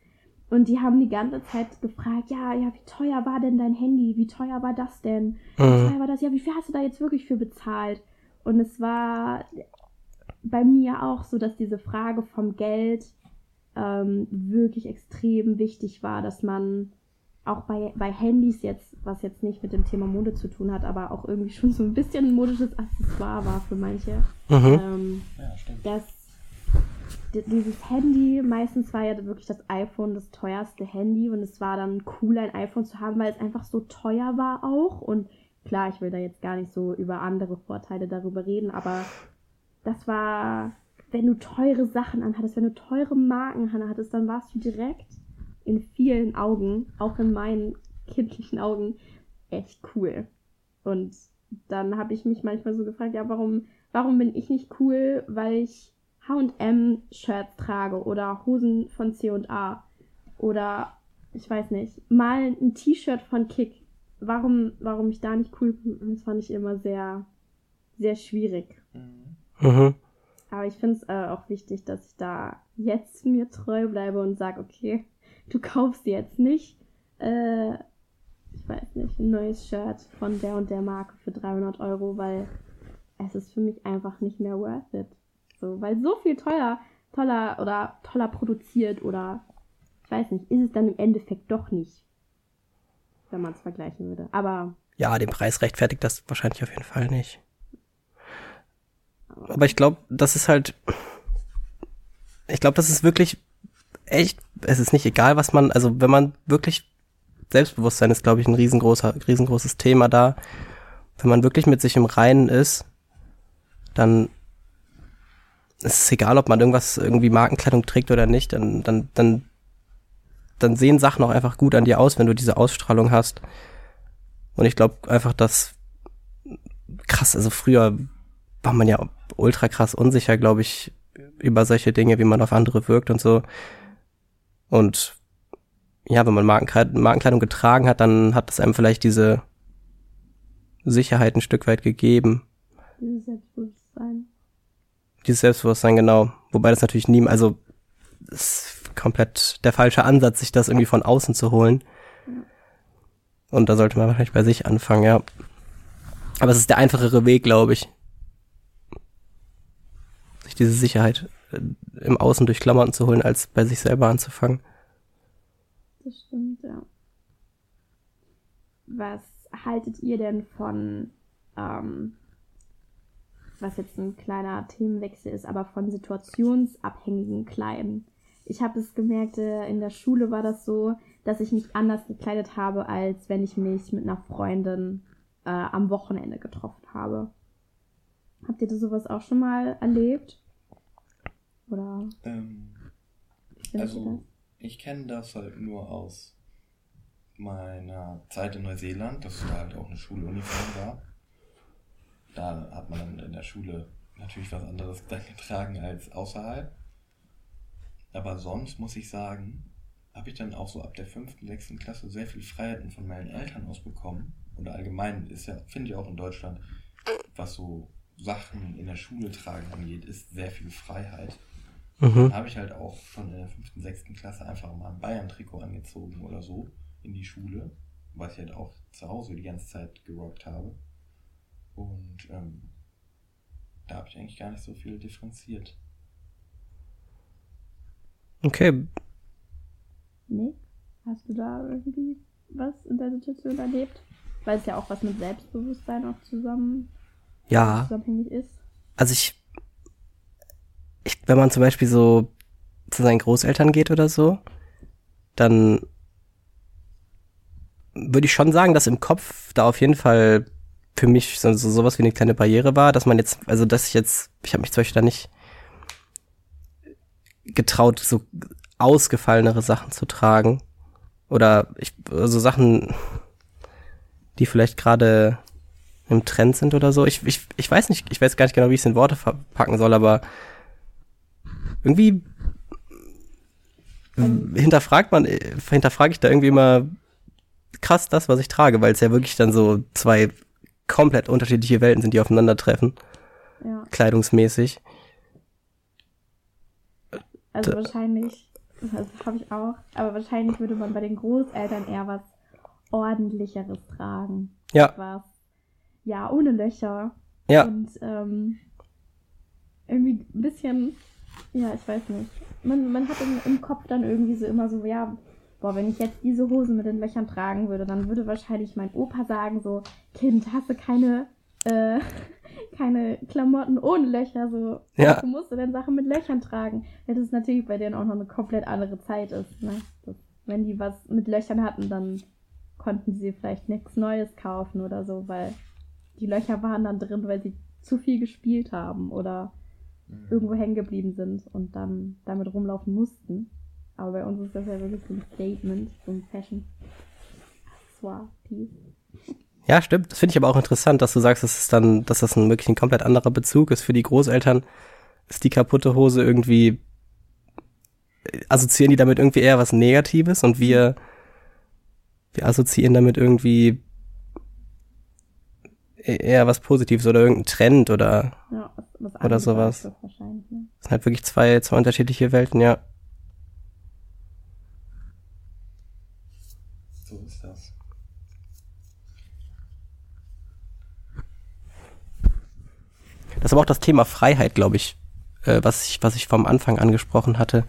Und die haben die ganze Zeit gefragt, ja, ja, wie teuer war denn dein Handy? Wie teuer war das denn? Wie Mhm. teuer war das? Ja, wie viel hast du da jetzt wirklich für bezahlt? Und es war bei mir auch so, dass diese Frage vom Geld ähm, wirklich extrem wichtig war, dass man auch bei, bei Handys jetzt, was jetzt nicht mit dem Thema Mode zu tun hat, aber auch irgendwie [laughs] schon so ein bisschen ein modisches Accessoire war für manche. Mhm. Ähm, Ja, stimmt. dass dieses Handy, meistens war ja wirklich das iPhone das teuerste Handy und es war dann cool, ein iPhone zu haben, weil es einfach so teuer war auch. Und klar, ich will da jetzt gar nicht so über andere Vorteile darüber reden, aber das war, wenn du teure Sachen anhattest, wenn du teure Marken anhattest, dann warst du direkt in vielen Augen, auch in meinen kindlichen Augen, echt cool. Und dann habe ich mich manchmal so gefragt, ja, warum, warum bin ich nicht cool, weil ich H&M-Shirts trage oder Hosen von C&A oder ich weiß nicht, mal ein T-Shirt von Kick. Warum, warum ich da nicht cool bin, das fand ich immer sehr, sehr schwierig. Mhm. Mhm. Aber ich finde es äh, auch wichtig, dass ich da jetzt mir treu bleibe und sage, okay, du kaufst jetzt nicht, äh, ich weiß nicht, ein neues Shirt von der und der Marke für 300 Euro, weil es ist für mich einfach nicht mehr worth it. So, weil so viel teuer, toller oder toller produziert oder ich weiß nicht, ist es dann im Endeffekt doch nicht, wenn man es vergleichen würde. Aber Ja, den Preis rechtfertigt das wahrscheinlich auf jeden Fall nicht. Aber ich glaube, das ist halt, ich glaube, das ist wirklich echt, es ist nicht egal, was man, also wenn man wirklich, Selbstbewusstsein ist, glaube ich, ein riesengroßer, riesengroßes Thema da. Wenn man wirklich mit sich im Reinen ist, dann ist es egal, ob man irgendwas, irgendwie Markenkleidung trägt oder nicht, dann, dann, dann, dann sehen Sachen auch einfach gut an dir aus, wenn du diese Ausstrahlung hast. Und ich glaube einfach, dass krass, also früher war man ja ultra krass unsicher, glaube ich, über solche Dinge, wie man auf andere wirkt und so. Und ja, wenn man Markenkleid- Markenkleidung getragen hat, dann hat es einem vielleicht diese Sicherheit ein Stück weit gegeben. dieses Selbstbewusstsein. Dieses Selbstbewusstsein, genau. Wobei das natürlich nie, also ist komplett der falsche Ansatz, sich das irgendwie von außen zu holen. Und da sollte man wahrscheinlich bei sich anfangen, ja. Aber es ist der einfachere Weg, glaube ich. Sich diese Sicherheit äh, im Außen durch Klamotten zu holen, als bei sich selber anzufangen. Das stimmt, ja. Was haltet ihr denn von, ähm, was jetzt ein kleiner Themenwechsel ist, aber von situationsabhängigen Kleiden? Ich habe es gemerkt, äh, in der Schule war das so, dass ich mich anders gekleidet habe, als wenn ich mich mit einer Freundin äh, am Wochenende getroffen habe. Habt ihr das sowas auch schon mal erlebt? Oder Ähm, also, ich kenne das halt nur aus meiner Zeit in Neuseeland, dass da halt auch eine Schuluniform war. Da hat man dann in der Schule natürlich was anderes [laughs] dann getragen als außerhalb. Aber sonst muss ich sagen, habe ich dann auch so ab der fünften, sechsten Klasse sehr viel Freiheiten von meinen Eltern aus bekommen. Oder allgemein ist ja, finde ich auch in Deutschland, was so Sachen in der Schule tragen angeht, ist sehr viel Freiheit. Mhm. Dann habe ich halt auch schon in der fünften, sechsten Klasse einfach mal ein Bayern-Trikot angezogen oder so in die Schule, was ich halt auch zu Hause die ganze Zeit gerockt habe. Und ähm, da habe ich eigentlich gar nicht so viel differenziert. Okay, Nee? Hast du da irgendwie was in der Situation erlebt? Weil es ja auch was mit Selbstbewusstsein auch zusammen ja. zusammenhängig ist. also ich, ich, wenn man zum Beispiel so zu seinen Großeltern geht oder so, dann würde ich schon sagen, dass im Kopf da auf jeden Fall für mich so, so sowas wie eine kleine Barriere war, dass man jetzt, also dass ich jetzt, ich habe mich zum Beispiel da nicht getraut, so ausgefallenere Sachen zu tragen. Oder ich, so Sachen, die vielleicht gerade im Trend sind oder so. Ich, ich, ich weiß nicht, ich weiß gar nicht genau, wie ich es in Worte verpacken soll, aber irgendwie Ähm. hinterfragt man, äh, hinterfrage ich da irgendwie immer krass das, was ich trage, weil es ja wirklich dann so zwei komplett unterschiedliche Welten sind, die aufeinandertreffen, Ja. kleidungsmäßig. Also wahrscheinlich, das habe ich auch, aber wahrscheinlich würde man bei den Großeltern eher was ordentlicheres tragen. Ja, Was, ja, ohne Löcher. Ja. Und ähm, irgendwie ein bisschen, ja, ich weiß nicht. Man, man hat im, im Kopf dann irgendwie so immer so, ja, boah, wenn ich jetzt diese Hose mit den Löchern tragen würde, dann würde wahrscheinlich mein Opa sagen so, Kind, hast du keine, äh, [laughs] keine Klamotten ohne Löcher, so, Ja. du musst du denn Sachen mit Löchern tragen. Ja, das ist natürlich bei denen auch noch eine komplett andere Zeit ist, ne? Das, wenn die was mit Löchern hatten, dann konnten sie vielleicht nichts Neues kaufen oder so, weil die Löcher waren dann drin, weil sie zu viel gespielt haben oder Mhm. irgendwo hängen geblieben sind und dann damit rumlaufen mussten. Aber bei uns ist das ja wirklich so ein Statement, so ein Fashion. Ja, stimmt. Das finde ich aber auch interessant, dass du sagst, dass es dann, dass das ein wirklich ein komplett anderer Bezug ist für die Großeltern. Ist die kaputte Hose irgendwie, assoziieren die damit irgendwie eher was Negatives und wir, wir assoziieren damit irgendwie e- eher was Positives oder irgendein Trend oder Ja, Oder sowas. Ne? das sind halt wirklich zwei, zwei unterschiedliche Welten, ja. So ist das. Das ist aber auch das Thema Freiheit, glaube ich, äh, was ich, was ich vom Anfang angesprochen hatte,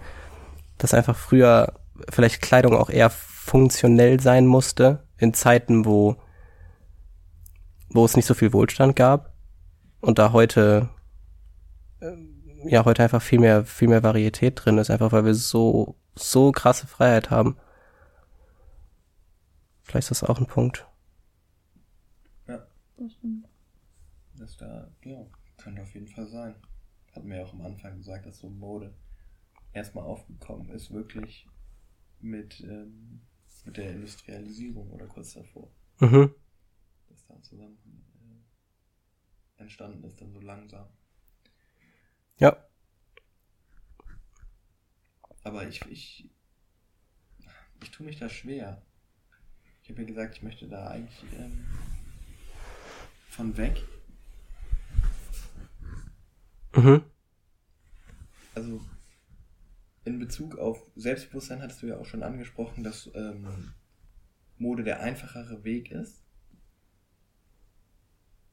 dass einfach früher vielleicht Kleidung auch eher funktionell sein musste in Zeiten, wo wo es nicht so viel Wohlstand gab und da heute ähm, ja heute einfach viel mehr viel mehr Varietät drin ist, einfach weil wir so so krasse Freiheit haben. Vielleicht ist das auch ein Punkt. Ja, Das stimmt. das da, ja, könnte auf jeden Fall sein. Hatten wir ja auch am Anfang gesagt, dass so Mode erstmal aufgekommen ist, wirklich mit, ähm, mit der Industrialisierung oder kurz davor. Mhm. dass da zusammen äh, entstanden ist, dann so langsam. Ja. Aber ich, ich, ich tue mich da schwer. Ich habe ja gesagt, ich möchte da eigentlich ähm, von weg. Mhm. Also in Bezug auf Selbstbewusstsein hattest du ja auch schon angesprochen, dass ähm, Mode der einfachere Weg ist.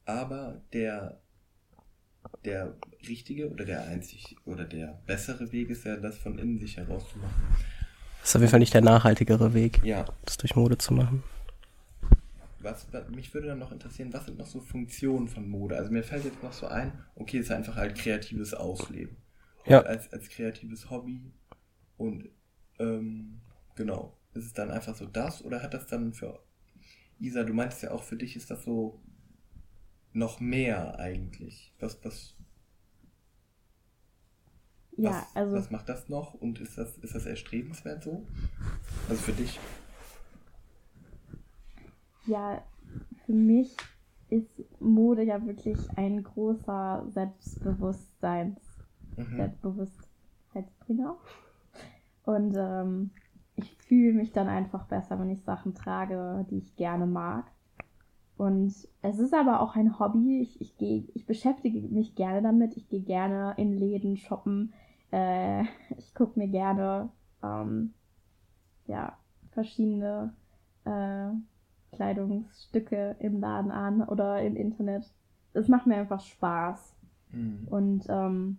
Aber der, der richtige oder der einzig oder der bessere Weg ist ja, das von innen sich heraus zu machen. Das ist auf jeden Fall nicht der nachhaltigere Weg, Ja, das durch Mode zu machen. Was, was, mich würde dann noch interessieren, was sind noch so Funktionen von Mode? Also mir fällt jetzt noch so ein, okay, es ist einfach halt kreatives Ausleben. Und Ja. Als, als kreatives Hobby und ähm, genau. Ist es dann einfach so das oder hat das dann für Isa, du meintest ja auch, für dich ist das so noch mehr eigentlich. Was, was, Ja, was, also was macht das noch und ist das, ist das erstrebenswert so? Also für dich? Ja, für mich ist Mode ja wirklich ein großer Selbstbewusstseins, Mhm. Selbstbewusstheitsbringer. Und ähm, ich fühle mich dann einfach besser, wenn ich Sachen trage, die ich gerne mag. Und es ist aber auch ein Hobby. Ich, ich, geh, ich beschäftige mich gerne damit. Ich gehe gerne in Läden shoppen. Äh, [laughs] ich gucke mir gerne ähm, ja, verschiedene äh, Kleidungsstücke im Laden an oder im Internet. Es macht mir einfach Spaß. Mhm. Und ähm,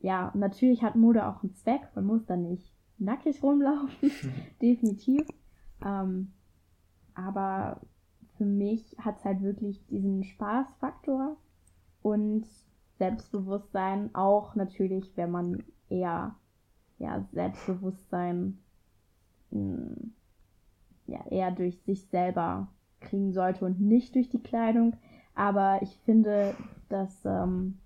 ja, natürlich hat Mode auch einen Zweck. Man muss da nicht nackig rumlaufen, [laughs] definitiv. Ähm, aber für mich hat es halt wirklich diesen Spaßfaktor und Selbstbewusstsein auch natürlich, wenn man eher ja, Selbstbewusstsein mh, ja, eher durch sich selber kriegen sollte und nicht durch die Kleidung. Aber ich finde, dass ähm,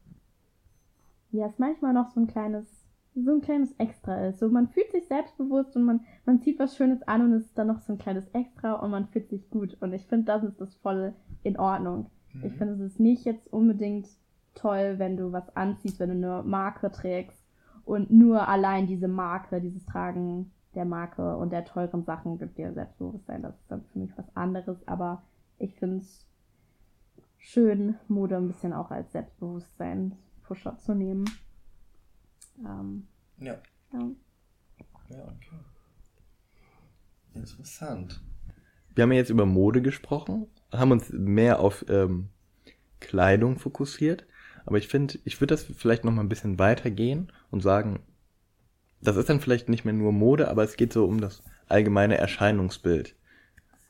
ja, es manchmal noch so ein kleines, so ein kleines Extra ist. So, man fühlt sich selbstbewusst und man, man zieht was Schönes an und es ist dann noch so ein kleines Extra und man fühlt sich gut. Und ich finde, das ist das voll in Ordnung. Ich Mhm. finde, es ist nicht jetzt unbedingt toll, wenn du was anziehst, wenn du eine Marke trägst und nur allein diese Marke, dieses Tragen der Marke und der teuren Sachen gibt dir Selbstbewusstsein. Das ist dann für mich was anderes, aber ich finde es schön, Mode ein bisschen auch als Selbstbewusstsein-Pusher zu nehmen. Ähm, Ja. ja. Ja, okay. Interessant. Wir haben ja jetzt über Mode gesprochen, haben uns mehr auf ähm, Kleidung fokussiert. Aber ich finde, ich würde das vielleicht noch mal ein bisschen weitergehen und sagen, das ist dann vielleicht nicht mehr nur Mode, aber es geht so um das allgemeine Erscheinungsbild.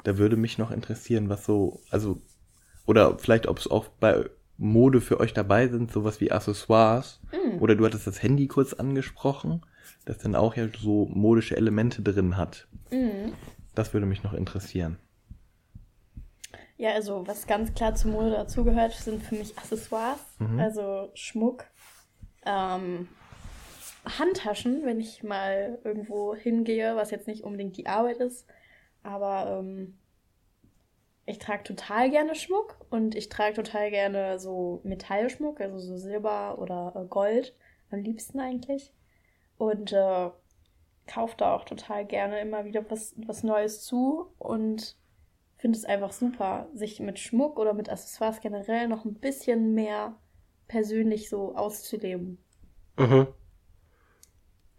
Da würde mich noch interessieren, was so, also, oder vielleicht, ob es auch bei Mode für euch dabei sind, sowas wie Accessoires. Mm. Oder du hattest das Handy kurz angesprochen, das dann auch ja so modische Elemente drin hat. Mhm. Das würde mich noch interessieren. Ja, also was ganz klar zur Mode dazugehört, sind für mich Accessoires, also Schmuck, ähm, Handtaschen, wenn ich mal irgendwo hingehe, was jetzt nicht unbedingt die Arbeit ist, aber ähm, ich trage total gerne Schmuck und ich trage total gerne so Metallschmuck, also so Silber oder äh, Gold, am liebsten eigentlich. Und äh, kaufe da auch total gerne immer wieder was, was Neues zu und finde es einfach super, sich mit Schmuck oder mit Accessoires generell noch ein bisschen mehr persönlich so auszuleben. Mhm.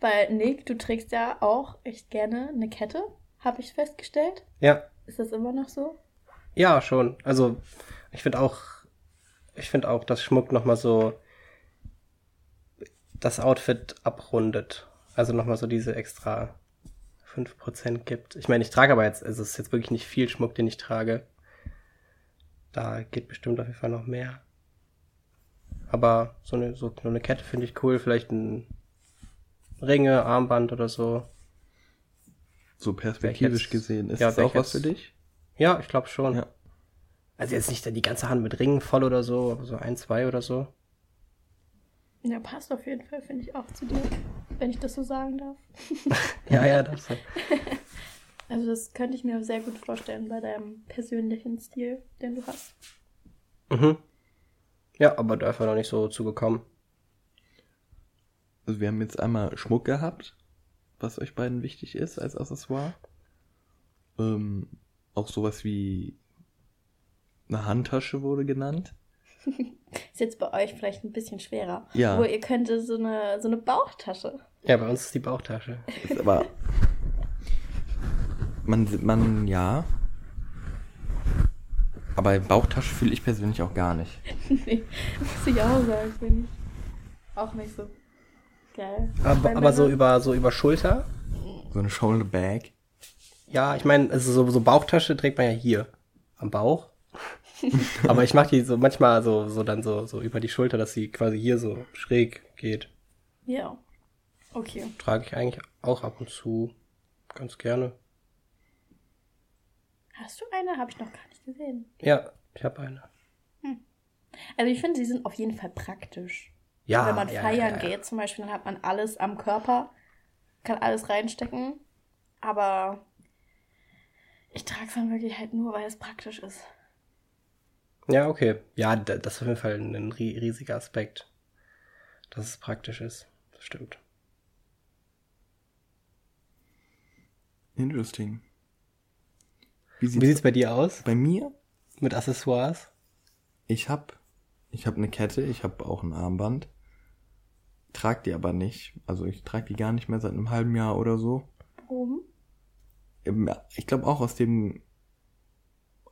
Weil, Nick, du trägst ja auch echt gerne eine Kette, habe ich festgestellt. Ja, Ist das immer noch so? ja, schon. Also, ich finde auch, ich finde auch, dass Schmuck nochmal so das Outfit abrundet. Also nochmal so diese extra 5% gibt. Ich meine, ich trage aber jetzt, also es ist jetzt wirklich nicht viel Schmuck, den ich trage. Da geht bestimmt auf jeden Fall noch mehr. Aber so eine, so eine Kette finde ich cool. Vielleicht ein Ringe, Armband oder so. So perspektivisch jetzt- gesehen, ist ja, das auch was für jetzt- dich? Ja, ich glaube schon. Ja. Also jetzt nicht die ganze Hand mit Ringen voll oder so, aber so ein, zwei oder so. Ja, passt auf jeden Fall, finde ich auch zu dir, wenn ich das so sagen darf. [laughs] Ja, ja, das. [laughs] Also das könnte ich mir sehr gut vorstellen bei deinem persönlichen Stil, den du hast. Mhm. Ja, aber da ist er noch nicht so zugekommen. Also wir haben jetzt einmal Schmuck gehabt, was euch beiden wichtig ist als Accessoire. Ähm, auch sowas wie eine Handtasche wurde genannt. [laughs] Ist jetzt bei euch vielleicht ein bisschen schwerer. Ja. Aber ihr könntet so eine, so eine Bauchtasche. Ja, bei uns ist die Bauchtasche. Ist aber man, man, ja. Aber Bauchtasche fühle ich persönlich auch gar nicht. [laughs] nee, muss ich auch sagen, finde ich. Auch nicht so geil. Aber, aber so über, so über Schulter. So eine Shoulder Bag. Ja, ich meine, also so, so Bauchtasche trägt man ja hier am Bauch. [laughs] aber ich mache die so manchmal so, so dann so, so über die Schulter, dass sie quasi hier so schräg geht. Ja. Okay. Trage ich eigentlich auch ab und zu ganz gerne. Hast du eine? Habe ich noch gar nicht gesehen. Ja, ich habe eine. Also ich finde, sie sind auf jeden Fall praktisch. Ja, Wenn man ja, feiern ja, ja. geht zum Beispiel, dann hat man alles am Körper, kann alles reinstecken. Aber ich trage es dann wirklich halt nur, weil es praktisch ist. Ja, okay. Ja, da- das ist auf jeden Fall ein ri- riesiger Aspekt. Dass es praktisch ist. Das stimmt. Interesting. Wie sieht's sieht's bei dir aus? bei mir? Mit Accessoires? Ich hab, ich hab eine Kette, ich hab auch ein Armband. Trag die aber nicht. Also ich trage die gar nicht mehr seit einem halben Jahr oder so. Warum? Ich glaube auch aus dem,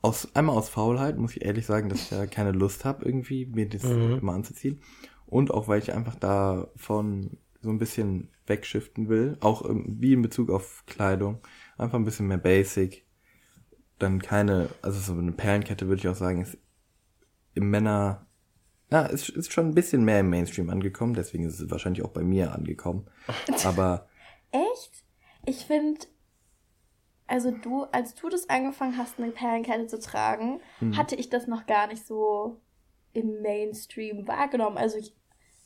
aus einmal aus Faulheit muss ich ehrlich sagen, dass ich ja keine Lust habe irgendwie mir das Mhm. immer anzuziehen und auch weil ich einfach davon so ein bisschen wegschiften will, auch wie in Bezug auf Kleidung, einfach ein bisschen mehr Basic. Dann keine, also so eine Perlenkette würde ich auch sagen, ist im Männer, ja, ist, ist schon ein bisschen mehr im Mainstream angekommen, deswegen ist es wahrscheinlich auch bei mir angekommen. [laughs] Aber Echt? Ich finde, also du, als du das angefangen hast, eine Perlenkette zu tragen, Mhm. hatte ich das noch gar nicht so im Mainstream wahrgenommen. Also ich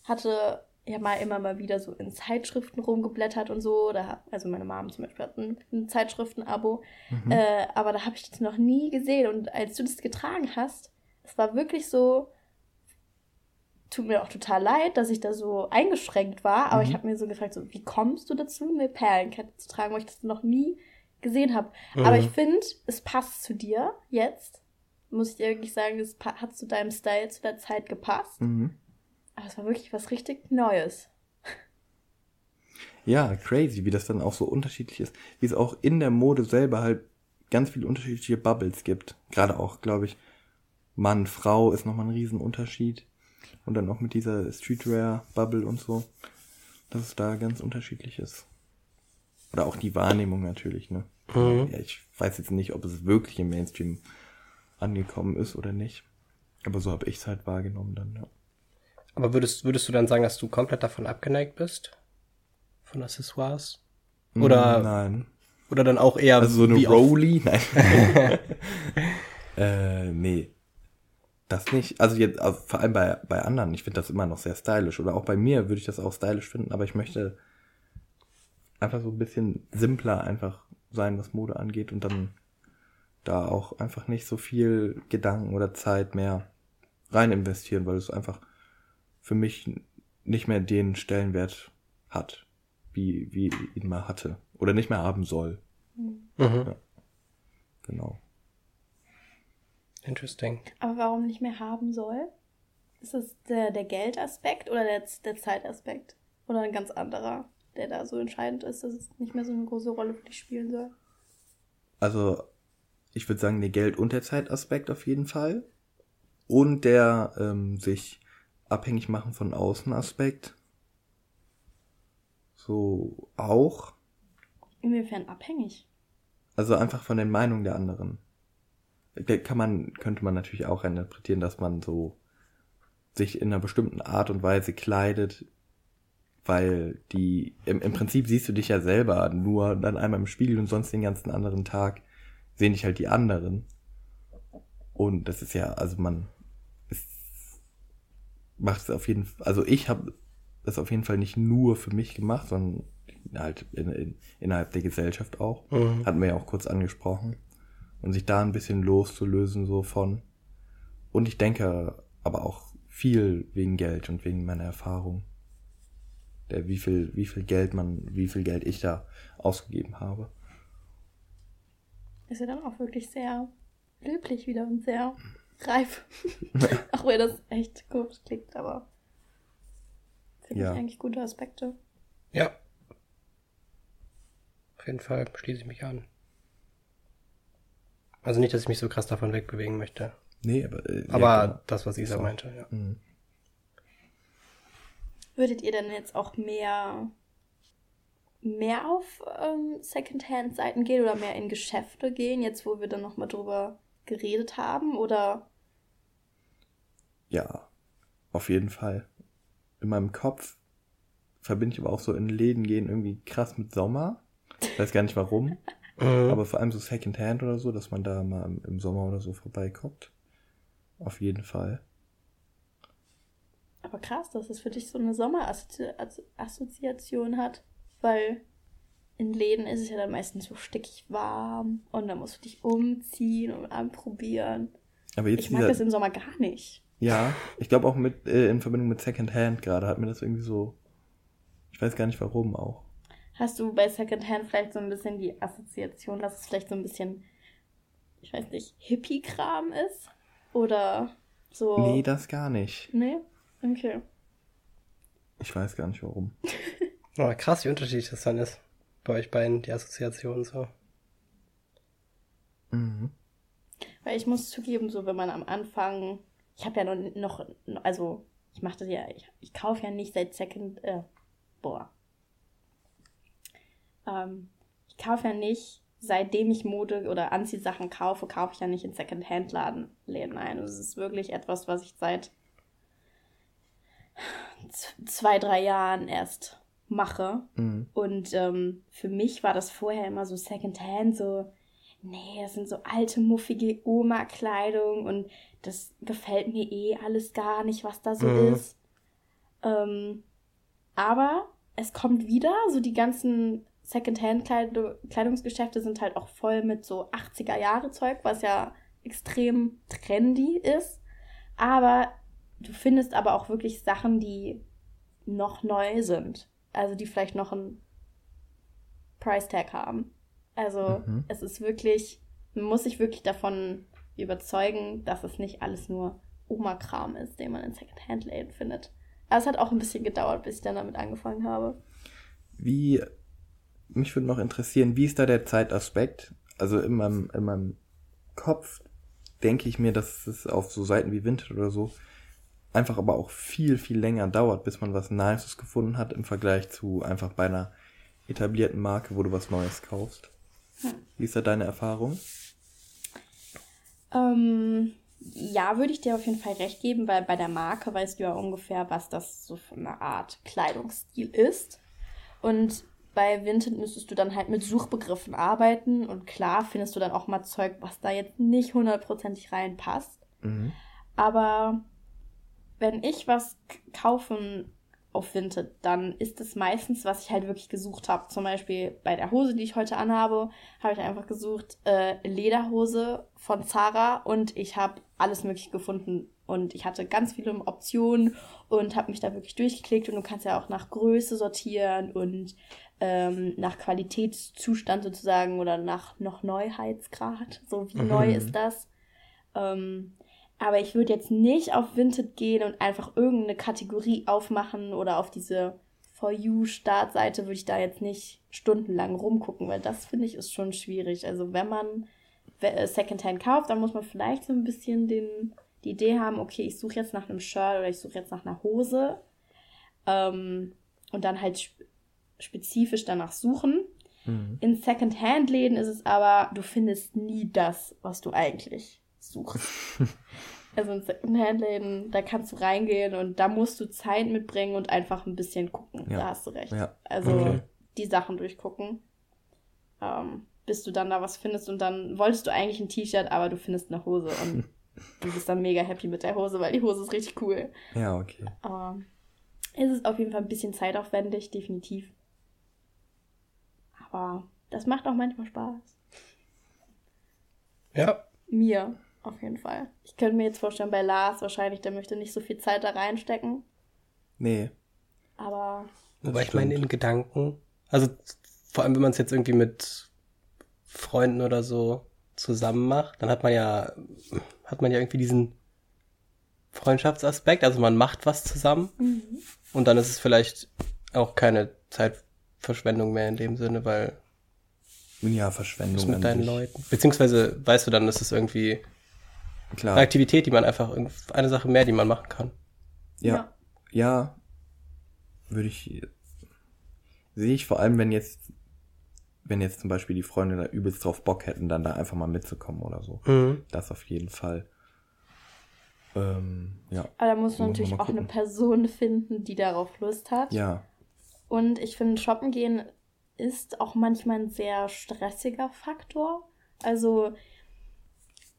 hatte ja mal immer mal wieder so in Zeitschriften rumgeblättert und so. Da, also meine Mom zum Beispiel hat ein, ein Zeitschriften-Abo. Mhm. Äh, aber da habe ich das noch nie gesehen. Und als du das getragen hast, es war wirklich so, tut mir auch total leid, dass ich da so eingeschränkt war, aber Mhm. ich habe mir so gefragt, so, wie kommst du dazu, eine Perlenkette zu tragen, weil ich das noch nie gesehen habe. Aber ich finde, es passt zu dir jetzt. Muss ich dir wirklich sagen, es hat zu deinem Style zu der Zeit gepasst. mhm. Aber es war wirklich was richtig Neues. Ja, crazy, wie das dann auch so unterschiedlich ist. Wie es auch in der Mode selber halt ganz viele unterschiedliche Bubbles gibt. Gerade auch, glaube ich, Mann, Frau ist nochmal ein Riesenunterschied. Und dann auch mit dieser Streetwear-Bubble und so, dass es da ganz unterschiedlich ist. Oder auch die Wahrnehmung natürlich, ne? Mhm. Ja, ich weiß jetzt nicht, ob es wirklich im Mainstream angekommen ist oder nicht. Aber so habe ich es halt wahrgenommen dann, ja. Aber würdest, würdest du dann sagen, dass du komplett davon abgeneigt bist? Von Accessoires? Oder, Mm, Nein. oder dann auch eher Also so eine Rolli? Nein. [laughs] [laughs] äh, nee. Das nicht. Also jetzt, also vor allem bei, bei anderen, ich finde das immer noch sehr stylisch. Oder auch bei mir würde ich das auch stylisch finden, aber ich möchte einfach so ein bisschen simpler einfach sein, was Mode angeht und dann da auch einfach nicht so viel Gedanken oder Zeit mehr rein investieren, weil es einfach für mich nicht mehr den Stellenwert hat, wie, wie ihn mal hatte. Oder nicht mehr haben soll. Mhm. Genau. Interesting. Aber warum nicht mehr haben soll? Ist es der, der Geldaspekt oder der, der Zeitaspekt? Oder ein ganz anderer, der da so entscheidend ist, dass es nicht mehr so eine große Rolle für dich spielen soll? Also, ich würde sagen, der Geld- und der Zeitaspekt auf jeden Fall. Und der ähm, sich abhängig machen von Außenaspekt. So auch. Inwiefern abhängig? Also einfach von den Meinungen der anderen. Kann man, könnte man natürlich auch interpretieren, dass man so sich in einer bestimmten Art und Weise kleidet, weil die, im, im Prinzip siehst du dich ja selber nur dann einmal im Spiegel und sonst den ganzen anderen Tag sehen dich halt die anderen. Und das ist ja, also man ist, macht es auf jeden Fall, also ich habe das auf jeden Fall nicht nur für mich gemacht, sondern halt in, in, innerhalb der Gesellschaft auch. Mhm. Hatten wir ja auch kurz angesprochen. Und sich da ein bisschen loszulösen so von. Und ich denke aber auch viel wegen Geld und wegen meiner Erfahrung. Der, wie viel, wie viel Geld man, wie viel Geld ich da ausgegeben habe. Ist ja dann auch wirklich sehr löblich wieder und sehr reif. [laughs] auch wenn das echt komisch klingt, aber finde Ja. ich eigentlich gute Aspekte. Ja. Auf jeden Fall schließe ich mich an. Also nicht, dass ich mich so krass davon wegbewegen möchte. Nee, aber. Äh, Aber ja, klar. das, was Isa So. meinte, ja. Mhm. Würdet ihr denn jetzt auch mehr, mehr auf ähm, Secondhand-Seiten gehen oder mehr in Geschäfte gehen, jetzt wo wir dann nochmal drüber geredet haben? Oder Ja, auf jeden Fall. In meinem Kopf verbinde ich aber auch so in Läden gehen irgendwie krass mit Sommer. Ich weiß gar nicht warum. [laughs] Mhm. Aber vor allem so Secondhand oder so, dass man da mal im, Sommer oder so vorbeikommt. Auf jeden Fall. aber krass, dass es für dich so eine Sommerassoziation hat, weil in Läden ist es ja dann meistens so stickig warm und dann musst du dich umziehen und anprobieren. Aber jetzt Ich mag dieser, das im Sommer gar nicht. ja, ich glaube auch mit äh, in Verbindung mit Secondhand gerade hat mir das irgendwie so, ich weiß gar nicht warum auch. Hast du bei Secondhand vielleicht so ein bisschen die Assoziation, dass es vielleicht so ein bisschen, ich weiß nicht, Hippie-Kram ist? Oder so. Nee, das gar nicht. Nee? Okay. Ich weiß gar nicht warum. [laughs] Oh, krass, wie unterschiedlich das dann ist. Bei euch beiden, die Assoziation so. Mhm. Weil ich muss zugeben, so wenn man am Anfang, ich habe ja noch, noch, also ich mache das ja, ich, ich kaufe ja nicht seit Second, äh, boah. Ähm, ich kaufe ja nicht, seitdem ich Mode oder Anziehsachen kaufe, kaufe ich ja nicht in Secondhand-Laden Läden ein. Es ist wirklich etwas, was ich seit zwei, drei Jahren erst mache. Mhm. Und ähm, für mich war das vorher immer so Secondhand, so, nee, das sind so alte, muffige Oma-Kleidung und das gefällt mir eh alles gar nicht, was da so Mhm. ist. Ähm, aber es kommt wieder, so die ganzen Secondhand-Kleidungsgeschäfte sind halt auch voll mit so 80er-Jahre-Zeug, was ja extrem trendy ist. Aber du findest aber auch wirklich Sachen, die noch neu sind. Also die vielleicht noch einen Price Tag haben. Also Mhm. es ist wirklich, man muss sich wirklich davon überzeugen, dass es nicht alles nur Oma-Kram ist, den man in Secondhand-Läden findet. Aber es hat auch ein bisschen gedauert, bis ich dann damit angefangen habe. Wie, mich würde noch interessieren, wie ist da der Zeitaspekt? Also in meinem, in meinem Kopf denke ich mir, dass es auf so Seiten wie Vinted oder so einfach aber auch viel, viel länger dauert, bis man was Nices gefunden hat im Vergleich zu einfach bei einer etablierten Marke, wo du was Neues kaufst. Wie ist da deine Erfahrung? Ähm, ja, würde ich dir auf jeden Fall recht geben, weil bei der Marke weißt du ja ungefähr, was das so für eine Art Kleidungsstil ist. Und bei Vinted müsstest du dann halt mit Suchbegriffen arbeiten und klar findest du dann auch mal Zeug, was da jetzt nicht hundertprozentig reinpasst. Mhm. Aber wenn ich was kaufen auf Vinted, dann ist es meistens, was ich halt wirklich gesucht habe. Zum Beispiel bei der Hose, die ich heute anhabe, habe ich einfach gesucht äh, Lederhose von Zara und ich habe alles mögliche gefunden und ich hatte ganz viele Optionen und habe mich da wirklich durchgeklickt und du kannst ja auch nach Größe sortieren und ähm, nach Qualitätszustand sozusagen oder nach noch Neuheitsgrad. So wie Mhm. neu ist das? Ähm, aber ich würde jetzt nicht auf Vinted gehen und einfach irgendeine Kategorie aufmachen oder auf diese For You Startseite würde ich da jetzt nicht stundenlang rumgucken, weil das finde ich ist schon schwierig. Also wenn man äh, Secondhand kauft, dann muss man vielleicht so ein bisschen den, die Idee haben, okay, ich suche jetzt nach einem Shirt oder ich suche jetzt nach einer Hose ähm, und dann halt spezifisch danach suchen. Mhm. In Secondhand-Läden ist es aber, du findest nie das, was du eigentlich suchst. [laughs] also in Secondhand-Läden, da kannst du reingehen und da musst du Zeit mitbringen und einfach ein bisschen gucken. Ja. Da hast du recht. Ja. Also Okay. die Sachen durchgucken. Ähm, bis du dann da was findest und dann wolltest du eigentlich ein T-Shirt, aber du findest eine Hose und [laughs] du bist dann mega happy mit der Hose, weil die Hose ist richtig cool. Ja, okay. Aber es ist auf jeden Fall ein bisschen zeitaufwendig, definitiv. Aber das macht auch manchmal Spaß. Ja. Mir, auf jeden Fall. Ich könnte mir jetzt vorstellen, bei Lars wahrscheinlich, der möchte nicht so viel Zeit da reinstecken. Nee. Aber Wobei ich meine, in Gedanken, also vor allem, wenn man es jetzt irgendwie mit Freunden oder so zusammen macht, dann hat man ja, hat man ja irgendwie diesen Freundschaftsaspekt, also man macht was zusammen und dann ist es vielleicht auch keine Zeitverschwendung mehr in dem Sinne, weil Ja, du Verschwendung. bist mit deinen sich. Leuten. Beziehungsweise, weißt du, dann ist es irgendwie Klar. eine Aktivität, die man einfach, eine Sache mehr, die man machen kann. Ja. Ja. Würde ich. Sehe ich vor allem, wenn jetzt, wenn jetzt zum Beispiel die Freunde da übelst drauf Bock hätten, dann da einfach mal mitzukommen oder so. Mhm. Das auf jeden Fall. Ähm, ja. Aber da musst du Muss man natürlich auch eine. Person finden, die darauf Lust hat. Ja. Und ich finde, shoppen gehen ist auch manchmal ein sehr stressiger Faktor. Also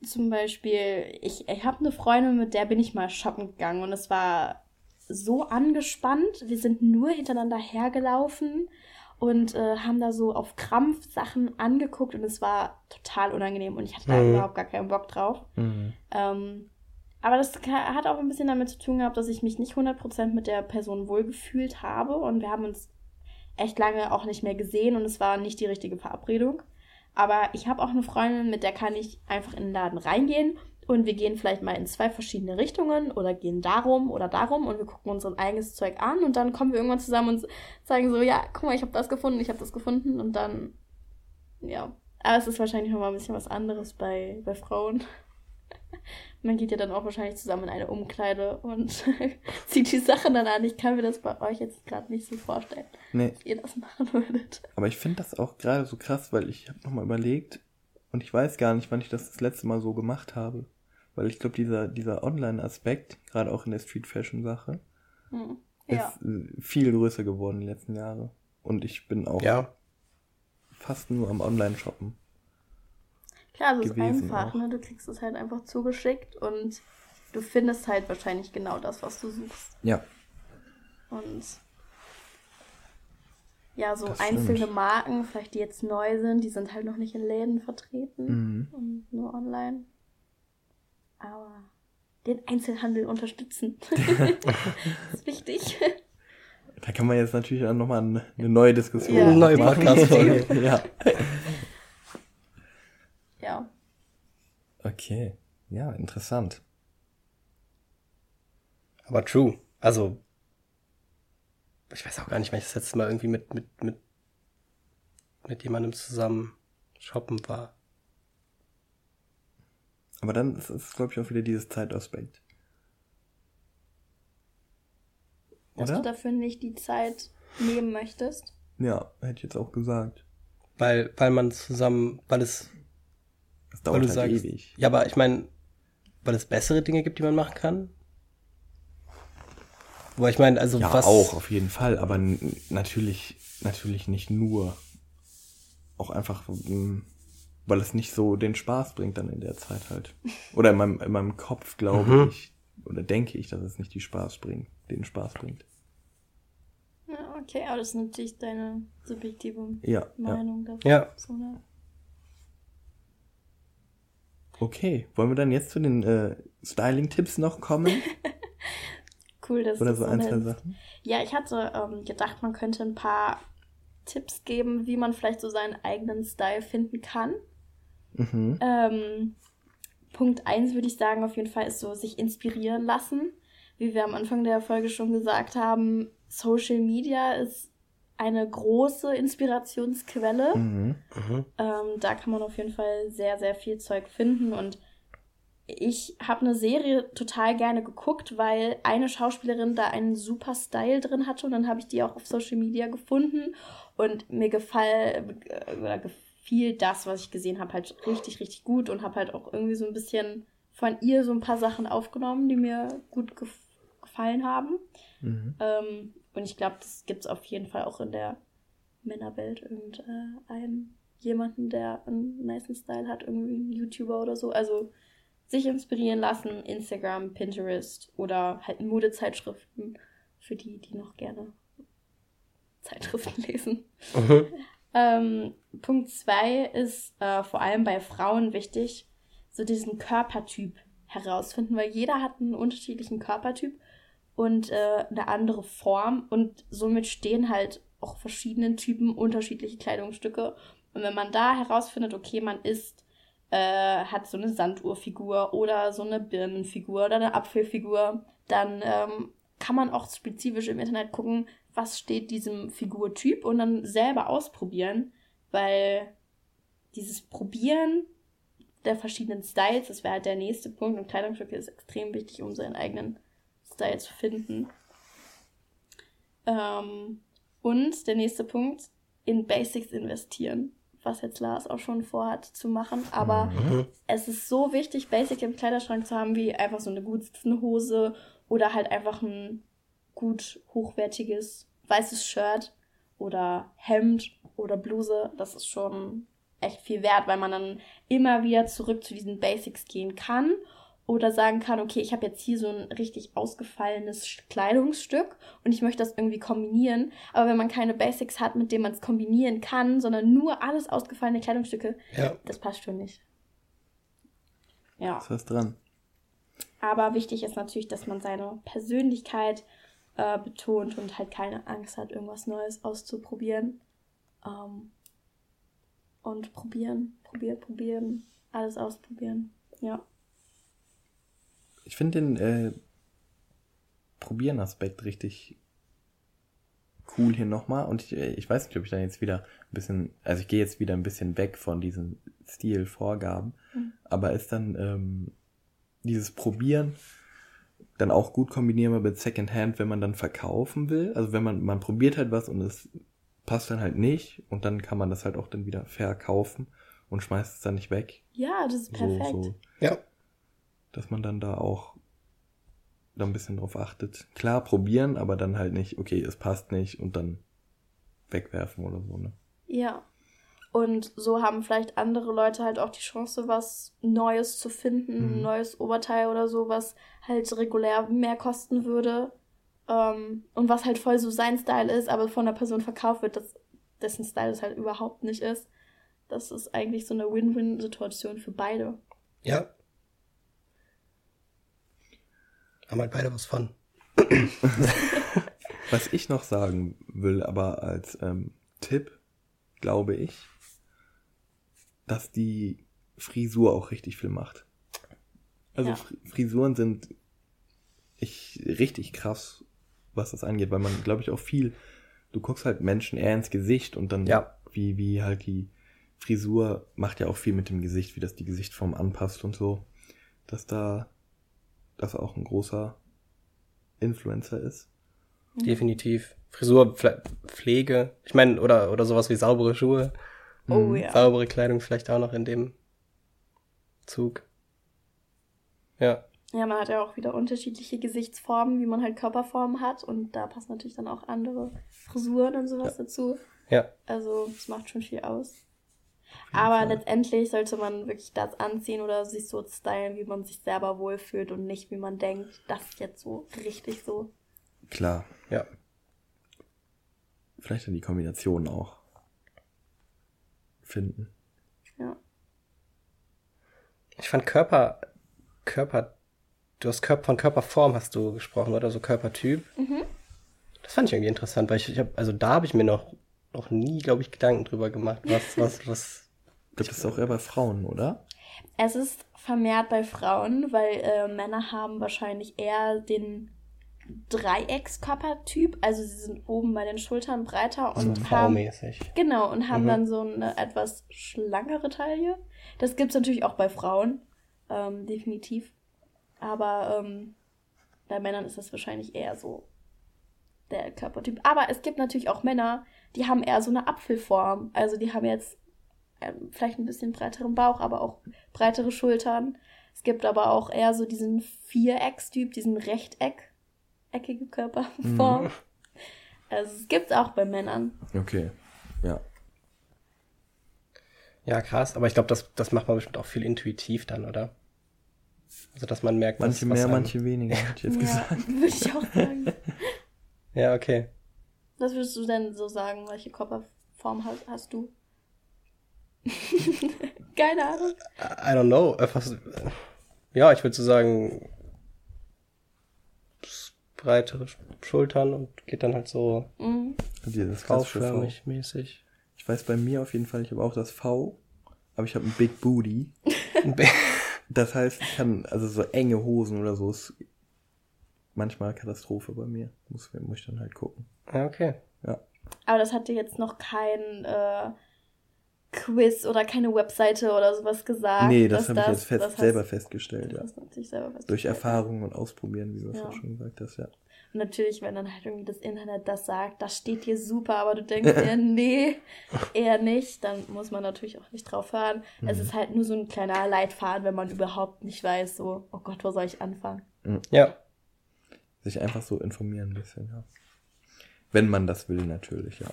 zum Beispiel, ich, ich habe eine Freundin, mit der bin ich mal shoppen gegangen und es war so angespannt. Wir sind nur hintereinander hergelaufen und äh, haben da so auf Krampf Sachen angeguckt und es war total unangenehm und ich hatte da Mhm. überhaupt gar keinen Bock drauf. Mhm. Ähm, aber das hat auch ein bisschen damit zu tun gehabt, dass ich mich nicht 100% mit der Person wohlgefühlt habe und wir haben uns echt lange auch nicht mehr gesehen und es war nicht die richtige Verabredung. Aber ich habe auch eine Freundin, mit der kann ich einfach in den Laden reingehen und wir gehen vielleicht mal in zwei verschiedene Richtungen oder gehen darum oder darum und wir gucken uns unser eigenes Zeug an und dann kommen wir irgendwann zusammen und sagen so, ja, guck mal, ich habe das gefunden, ich habe das gefunden und dann, ja. Aber es ist wahrscheinlich nochmal ein bisschen was anderes bei, bei Frauen. Man geht ja dann auch wahrscheinlich zusammen in eine Umkleide und [laughs] zieht die Sachen dann an. Ich kann mir das bei euch jetzt gerade nicht so vorstellen, Nee. dass ihr das machen würdet. Aber ich finde das auch gerade so krass, weil ich habe nochmal überlegt und ich weiß gar nicht, wann ich das das letzte Mal so gemacht habe. Weil ich glaube, dieser, dieser Online-Aspekt, gerade auch in der Street-Fashion-Sache, Hm. Ja. ist äh, viel größer geworden die letzten Jahre. Und ich bin auch Ja. fast nur am Online-Shoppen. Klar, es ist einfach, auch. ne? Du kriegst es halt einfach zugeschickt und du findest halt wahrscheinlich genau das, was du suchst. Ja. Und ja, so Das einzelne stimmt. Marken, vielleicht die jetzt neu sind, die sind halt noch nicht in Läden vertreten Mhm. und nur online. Aber den Einzelhandel unterstützen. [laughs] das ist wichtig. Da kann man jetzt natürlich auch nochmal eine, neue Diskussion Ja. Definitiv. Podcast-Folge. ja. ja. [laughs] Okay. Ja, interessant. Aber true. Also, ich weiß auch gar nicht, wann ich das letzte Mal irgendwie mit, mit, mit, mit jemandem zusammen shoppen war. Aber dann ist es, glaube ich, auch wieder dieses Zeitaspekt. Dass Oder? du dafür nicht die Zeit nehmen möchtest. Ja, hätte ich jetzt auch gesagt. Weil, weil man zusammen, weil es, Das weil dauert du halt sagst, ewig. ja, aber ich meine, weil es bessere Dinge gibt, die man machen kann. Wo ich meine, also Ja, was auch, auf jeden Fall, aber natürlich, natürlich nicht nur. Auch einfach, mm, weil es nicht so den Spaß bringt dann in der Zeit halt. Oder in meinem, in meinem Kopf glaube Mhm. ich, oder denke ich, dass es nicht die Spaß bringt, den Spaß bringt. Ja, okay, aber das ist natürlich deine subjektive Ja, ja. Meinung dazu. Ja. So, ne? Okay, wollen wir dann jetzt zu den äh, Styling-Tipps noch kommen? [laughs] Cool, dass Oder du so ein, zwei. Sachen? Ja, ich hatte ähm, gedacht, man könnte ein paar Tipps geben, wie man vielleicht so seinen eigenen Style finden kann. Mhm. Ähm, Punkt eins würde ich sagen, auf jeden Fall ist so sich inspirieren lassen. Wie wir am Anfang der Folge schon gesagt haben, Social Media ist eine große Inspirationsquelle. Mhm. Mhm. Ähm, da kann man auf jeden Fall sehr, sehr viel Zeug finden. Und ich habe eine Serie total gerne geguckt, weil eine Schauspielerin da einen super Style drin hatte. Und dann habe ich die auch auf Social Media gefunden. Und mir gefall, äh, oder gefiel das, was ich gesehen habe, halt richtig, richtig gut. Und habe halt auch irgendwie so ein bisschen von ihr so ein paar Sachen aufgenommen, die mir gut gef gefallen haben. Mhm. Ähm, und ich glaube, das gibt es auf jeden Fall auch in der Männerwelt. Irgendeinen jemanden, der einen nice Style hat, irgendwie ein YouTuber oder so. Also sich inspirieren lassen, Instagram, Pinterest oder halt Modezeitschriften für die, die noch gerne Zeitschriften [laughs] lesen. Mhm. Ähm, Punkt zwei ist äh, vor allem bei Frauen wichtig, so diesen Körpertyp herausfinden, weil jeder hat einen unterschiedlichen Körpertyp und äh, eine andere Form. Und somit stehen halt auch verschiedenen Typen unterschiedliche Kleidungsstücke. Und wenn man da herausfindet, okay, man ist, äh, hat so eine Sanduhrfigur oder so eine Birnenfigur oder eine Apfelfigur, dann ähm, kann man auch spezifisch im Internet gucken, was steht diesem Figurtyp und dann selber ausprobieren, weil dieses Probieren der verschiedenen Styles, das wäre halt der nächste Punkt. Und Kleidungsstücke ist extrem wichtig, um seinen eigenen Style zu finden. Ähm, und der nächste Punkt, in Basics investieren, was jetzt Lars auch schon vorhat zu machen, aber Mhm. es ist so wichtig, Basic im Kleiderschrank zu haben, wie einfach so eine gut sitzende Hose oder halt einfach ein gut hochwertiges weißes Shirt oder Hemd oder Bluse. Das ist schon echt viel wert, weil man dann immer wieder zurück zu diesen Basics gehen kann oder sagen kann, okay, ich habe jetzt hier so ein richtig ausgefallenes Kleidungsstück und ich möchte das irgendwie kombinieren. Aber wenn man keine Basics hat, mit denen man es kombinieren kann, sondern nur alles ausgefallene Kleidungsstücke, Ja. das passt schon nicht. Ja. Ist was dran? Aber wichtig ist natürlich, dass man seine Persönlichkeit äh, betont und halt keine Angst hat, irgendwas Neues auszuprobieren. Ähm, und probieren, probieren, probieren, alles ausprobieren. Ja. Ich finde den äh, Probieren-Aspekt richtig cool hier nochmal. Und ich, äh, ich weiß nicht, ob ich dann jetzt wieder ein bisschen, also ich gehe jetzt wieder ein bisschen weg von diesen Stilvorgaben, Mhm. aber ist dann ähm, dieses Probieren dann auch gut kombinierbar mit Secondhand, wenn man dann verkaufen will. Also wenn man, man probiert halt was und es passt dann halt nicht und dann kann man das halt auch dann wieder verkaufen und schmeißt es dann nicht weg. Ja, das ist perfekt. So, so Ja. Dass man dann da auch da ein bisschen drauf achtet. Klar, probieren, aber dann halt nicht, okay, es passt nicht und dann wegwerfen oder so, ne? Ja. Und so haben vielleicht andere Leute halt auch die Chance, was Neues zu finden, ein Mhm. neues Oberteil oder so, was halt regulär mehr kosten würde. Ähm, und was halt voll so sein Style ist, aber von der Person verkauft wird, dass dessen Style es halt überhaupt nicht ist. Das ist eigentlich so eine Win-Win-Situation für beide. Ja. Haben halt beide was von. [laughs] Was ich noch sagen will, aber als ähm, Tipp, glaube ich, dass die Frisur auch richtig viel macht. Also Ja. Fri- Frisuren sind ich richtig krass, was das angeht, weil man, glaube ich, auch viel, du guckst halt Menschen eher ins Gesicht und dann Ja. wie, wie halt die Frisur macht ja auch viel mit dem Gesicht, wie das die Gesichtsform anpasst und so. dass da das auch ein großer Influencer ist. Definitiv. Frisur, Pfle- Pflege. Ich meine, oder, oder sowas wie saubere Schuhe. Oh Mhm. ja. Saubere Kleidung vielleicht auch noch in dem Zug. Ja. Ja, man hat ja auch wieder unterschiedliche Gesichtsformen, wie man halt Körperformen hat. Und da passen natürlich dann auch andere Frisuren und sowas dazu. Ja. Also, es macht schon viel aus. Aber letztendlich sollte man wirklich das anziehen oder sich so stylen, wie man sich selber wohlfühlt und nicht, wie man denkt, das ist jetzt so richtig so. Klar. Ja. Vielleicht dann die Kombination auch finden. Ja. Ich fand Körper, Körper, du hast Körper, von Körperform hast du gesprochen, oder so Körpertyp. Das fand ich irgendwie interessant, weil ich, ich habe, also da habe ich mir noch, noch nie, glaube ich, Gedanken drüber gemacht, was, was, was. Das ist auch eher bei Frauen, oder? Es ist vermehrt bei Frauen, weil äh, Männer haben wahrscheinlich eher den Dreieckskörpertyp. Also sie sind oben bei den Schultern breiter und haben V-mäßig. Genau, und haben Mhm. dann so eine etwas schlankere Taille. Das gibt's natürlich auch bei Frauen, ähm, definitiv. Aber ähm, bei Männern ist das wahrscheinlich eher so der Körpertyp. Aber es gibt natürlich auch Männer, die haben eher so eine Apfelform. Also die haben jetzt vielleicht ein bisschen breiteren Bauch, aber auch breitere Schultern. Es gibt aber auch eher so diesen Viereckstyp, diesen Rechteck, eckige Körperform. Also es gibt's auch bei Männern. Okay. Ja. Ja, krass, aber ich glaube, das, das macht man bestimmt auch viel intuitiv dann, oder? Also, dass man merkt, was- Manche was mehr, einem- manche weniger, hätte ich jetzt ja, gesagt. [laughs] würde ich auch sagen. Ja, okay. Was würdest du denn so sagen? Welche Körperform hast, hast du? [laughs] Keine Ahnung. I don't know. Äh, was, äh, ja, ich würde so sagen, Sch- Schultern und geht dann halt so Mhm. V. Mäßig. Ich weiß bei mir auf jeden Fall, ich habe auch das V, aber ich habe ein Big Booty. [laughs] Das heißt, ich kann, also so enge Hosen oder so ist manchmal Katastrophe bei mir. Muss, muss ich dann halt gucken. ja, okay. Ja. Aber das hat dir jetzt noch kein äh, Quiz oder keine Webseite oder sowas gesagt. nee, das habe ich jetzt fest, das hast- selber festgestellt, ja. Selber festgestellt. Durch Erfahrung und Ausprobieren, wie du es Ja. auch schon gesagt hast, ja. Und natürlich, wenn dann halt irgendwie das Internet das sagt, das steht dir super, aber du denkst dir, [laughs] nee, eher nicht, dann muss man natürlich auch nicht drauf hören. Es ist halt nur so ein kleiner Leitfaden, wenn man überhaupt nicht weiß, so, oh Gott, wo soll ich anfangen? Ja, Sich einfach so informieren ein bisschen, ja. Wenn man das will, natürlich, ja.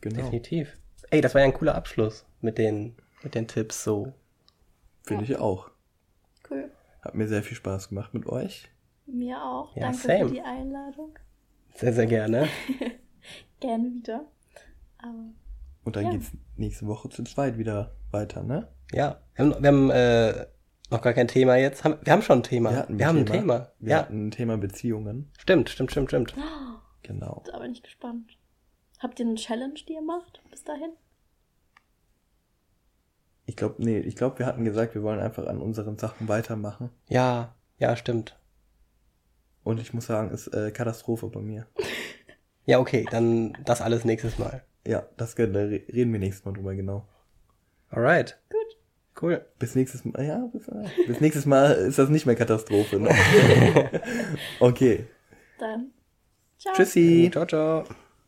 Genau, definitiv. Ey, das war ja ein cooler Abschluss mit den, mit den Tipps so. finde ich auch. Cool. Hat mir sehr viel Spaß gemacht mit euch. Mir auch. Ja, Danke same. für die Einladung. Sehr, sehr gerne. [laughs] Gerne wieder. Aber Und dann Ja. geht's nächste Woche zu zweit wieder weiter, ne? Ja, wir haben, wir haben äh, noch gar kein Thema jetzt. Haben, wir haben schon ein Thema. hatten wir haben ein Thema. Wir ja, hatten ein Thema Beziehungen. stimmt, stimmt, stimmt, stimmt. Genau. da bin ich gespannt. Habt ihr eine Challenge, die ihr macht bis dahin? Ich glaube, nee, ich glaube, wir hatten gesagt, wir wollen einfach an unseren Sachen weitermachen. Ja, ja, stimmt. Und ich muss sagen, ist äh, Katastrophe bei mir. [laughs] Ja, okay, dann das alles nächstes Mal. Ja, das da re- reden wir nächstes Mal drüber, genau. Alright. Gut. Cool. Bis nächstes Mal, ja, bis, äh, bis nächstes Mal ist das nicht mehr Katastrophe. Ne? [laughs] okay. Dann. Ciao. Tschüssi. Ciao, ciao.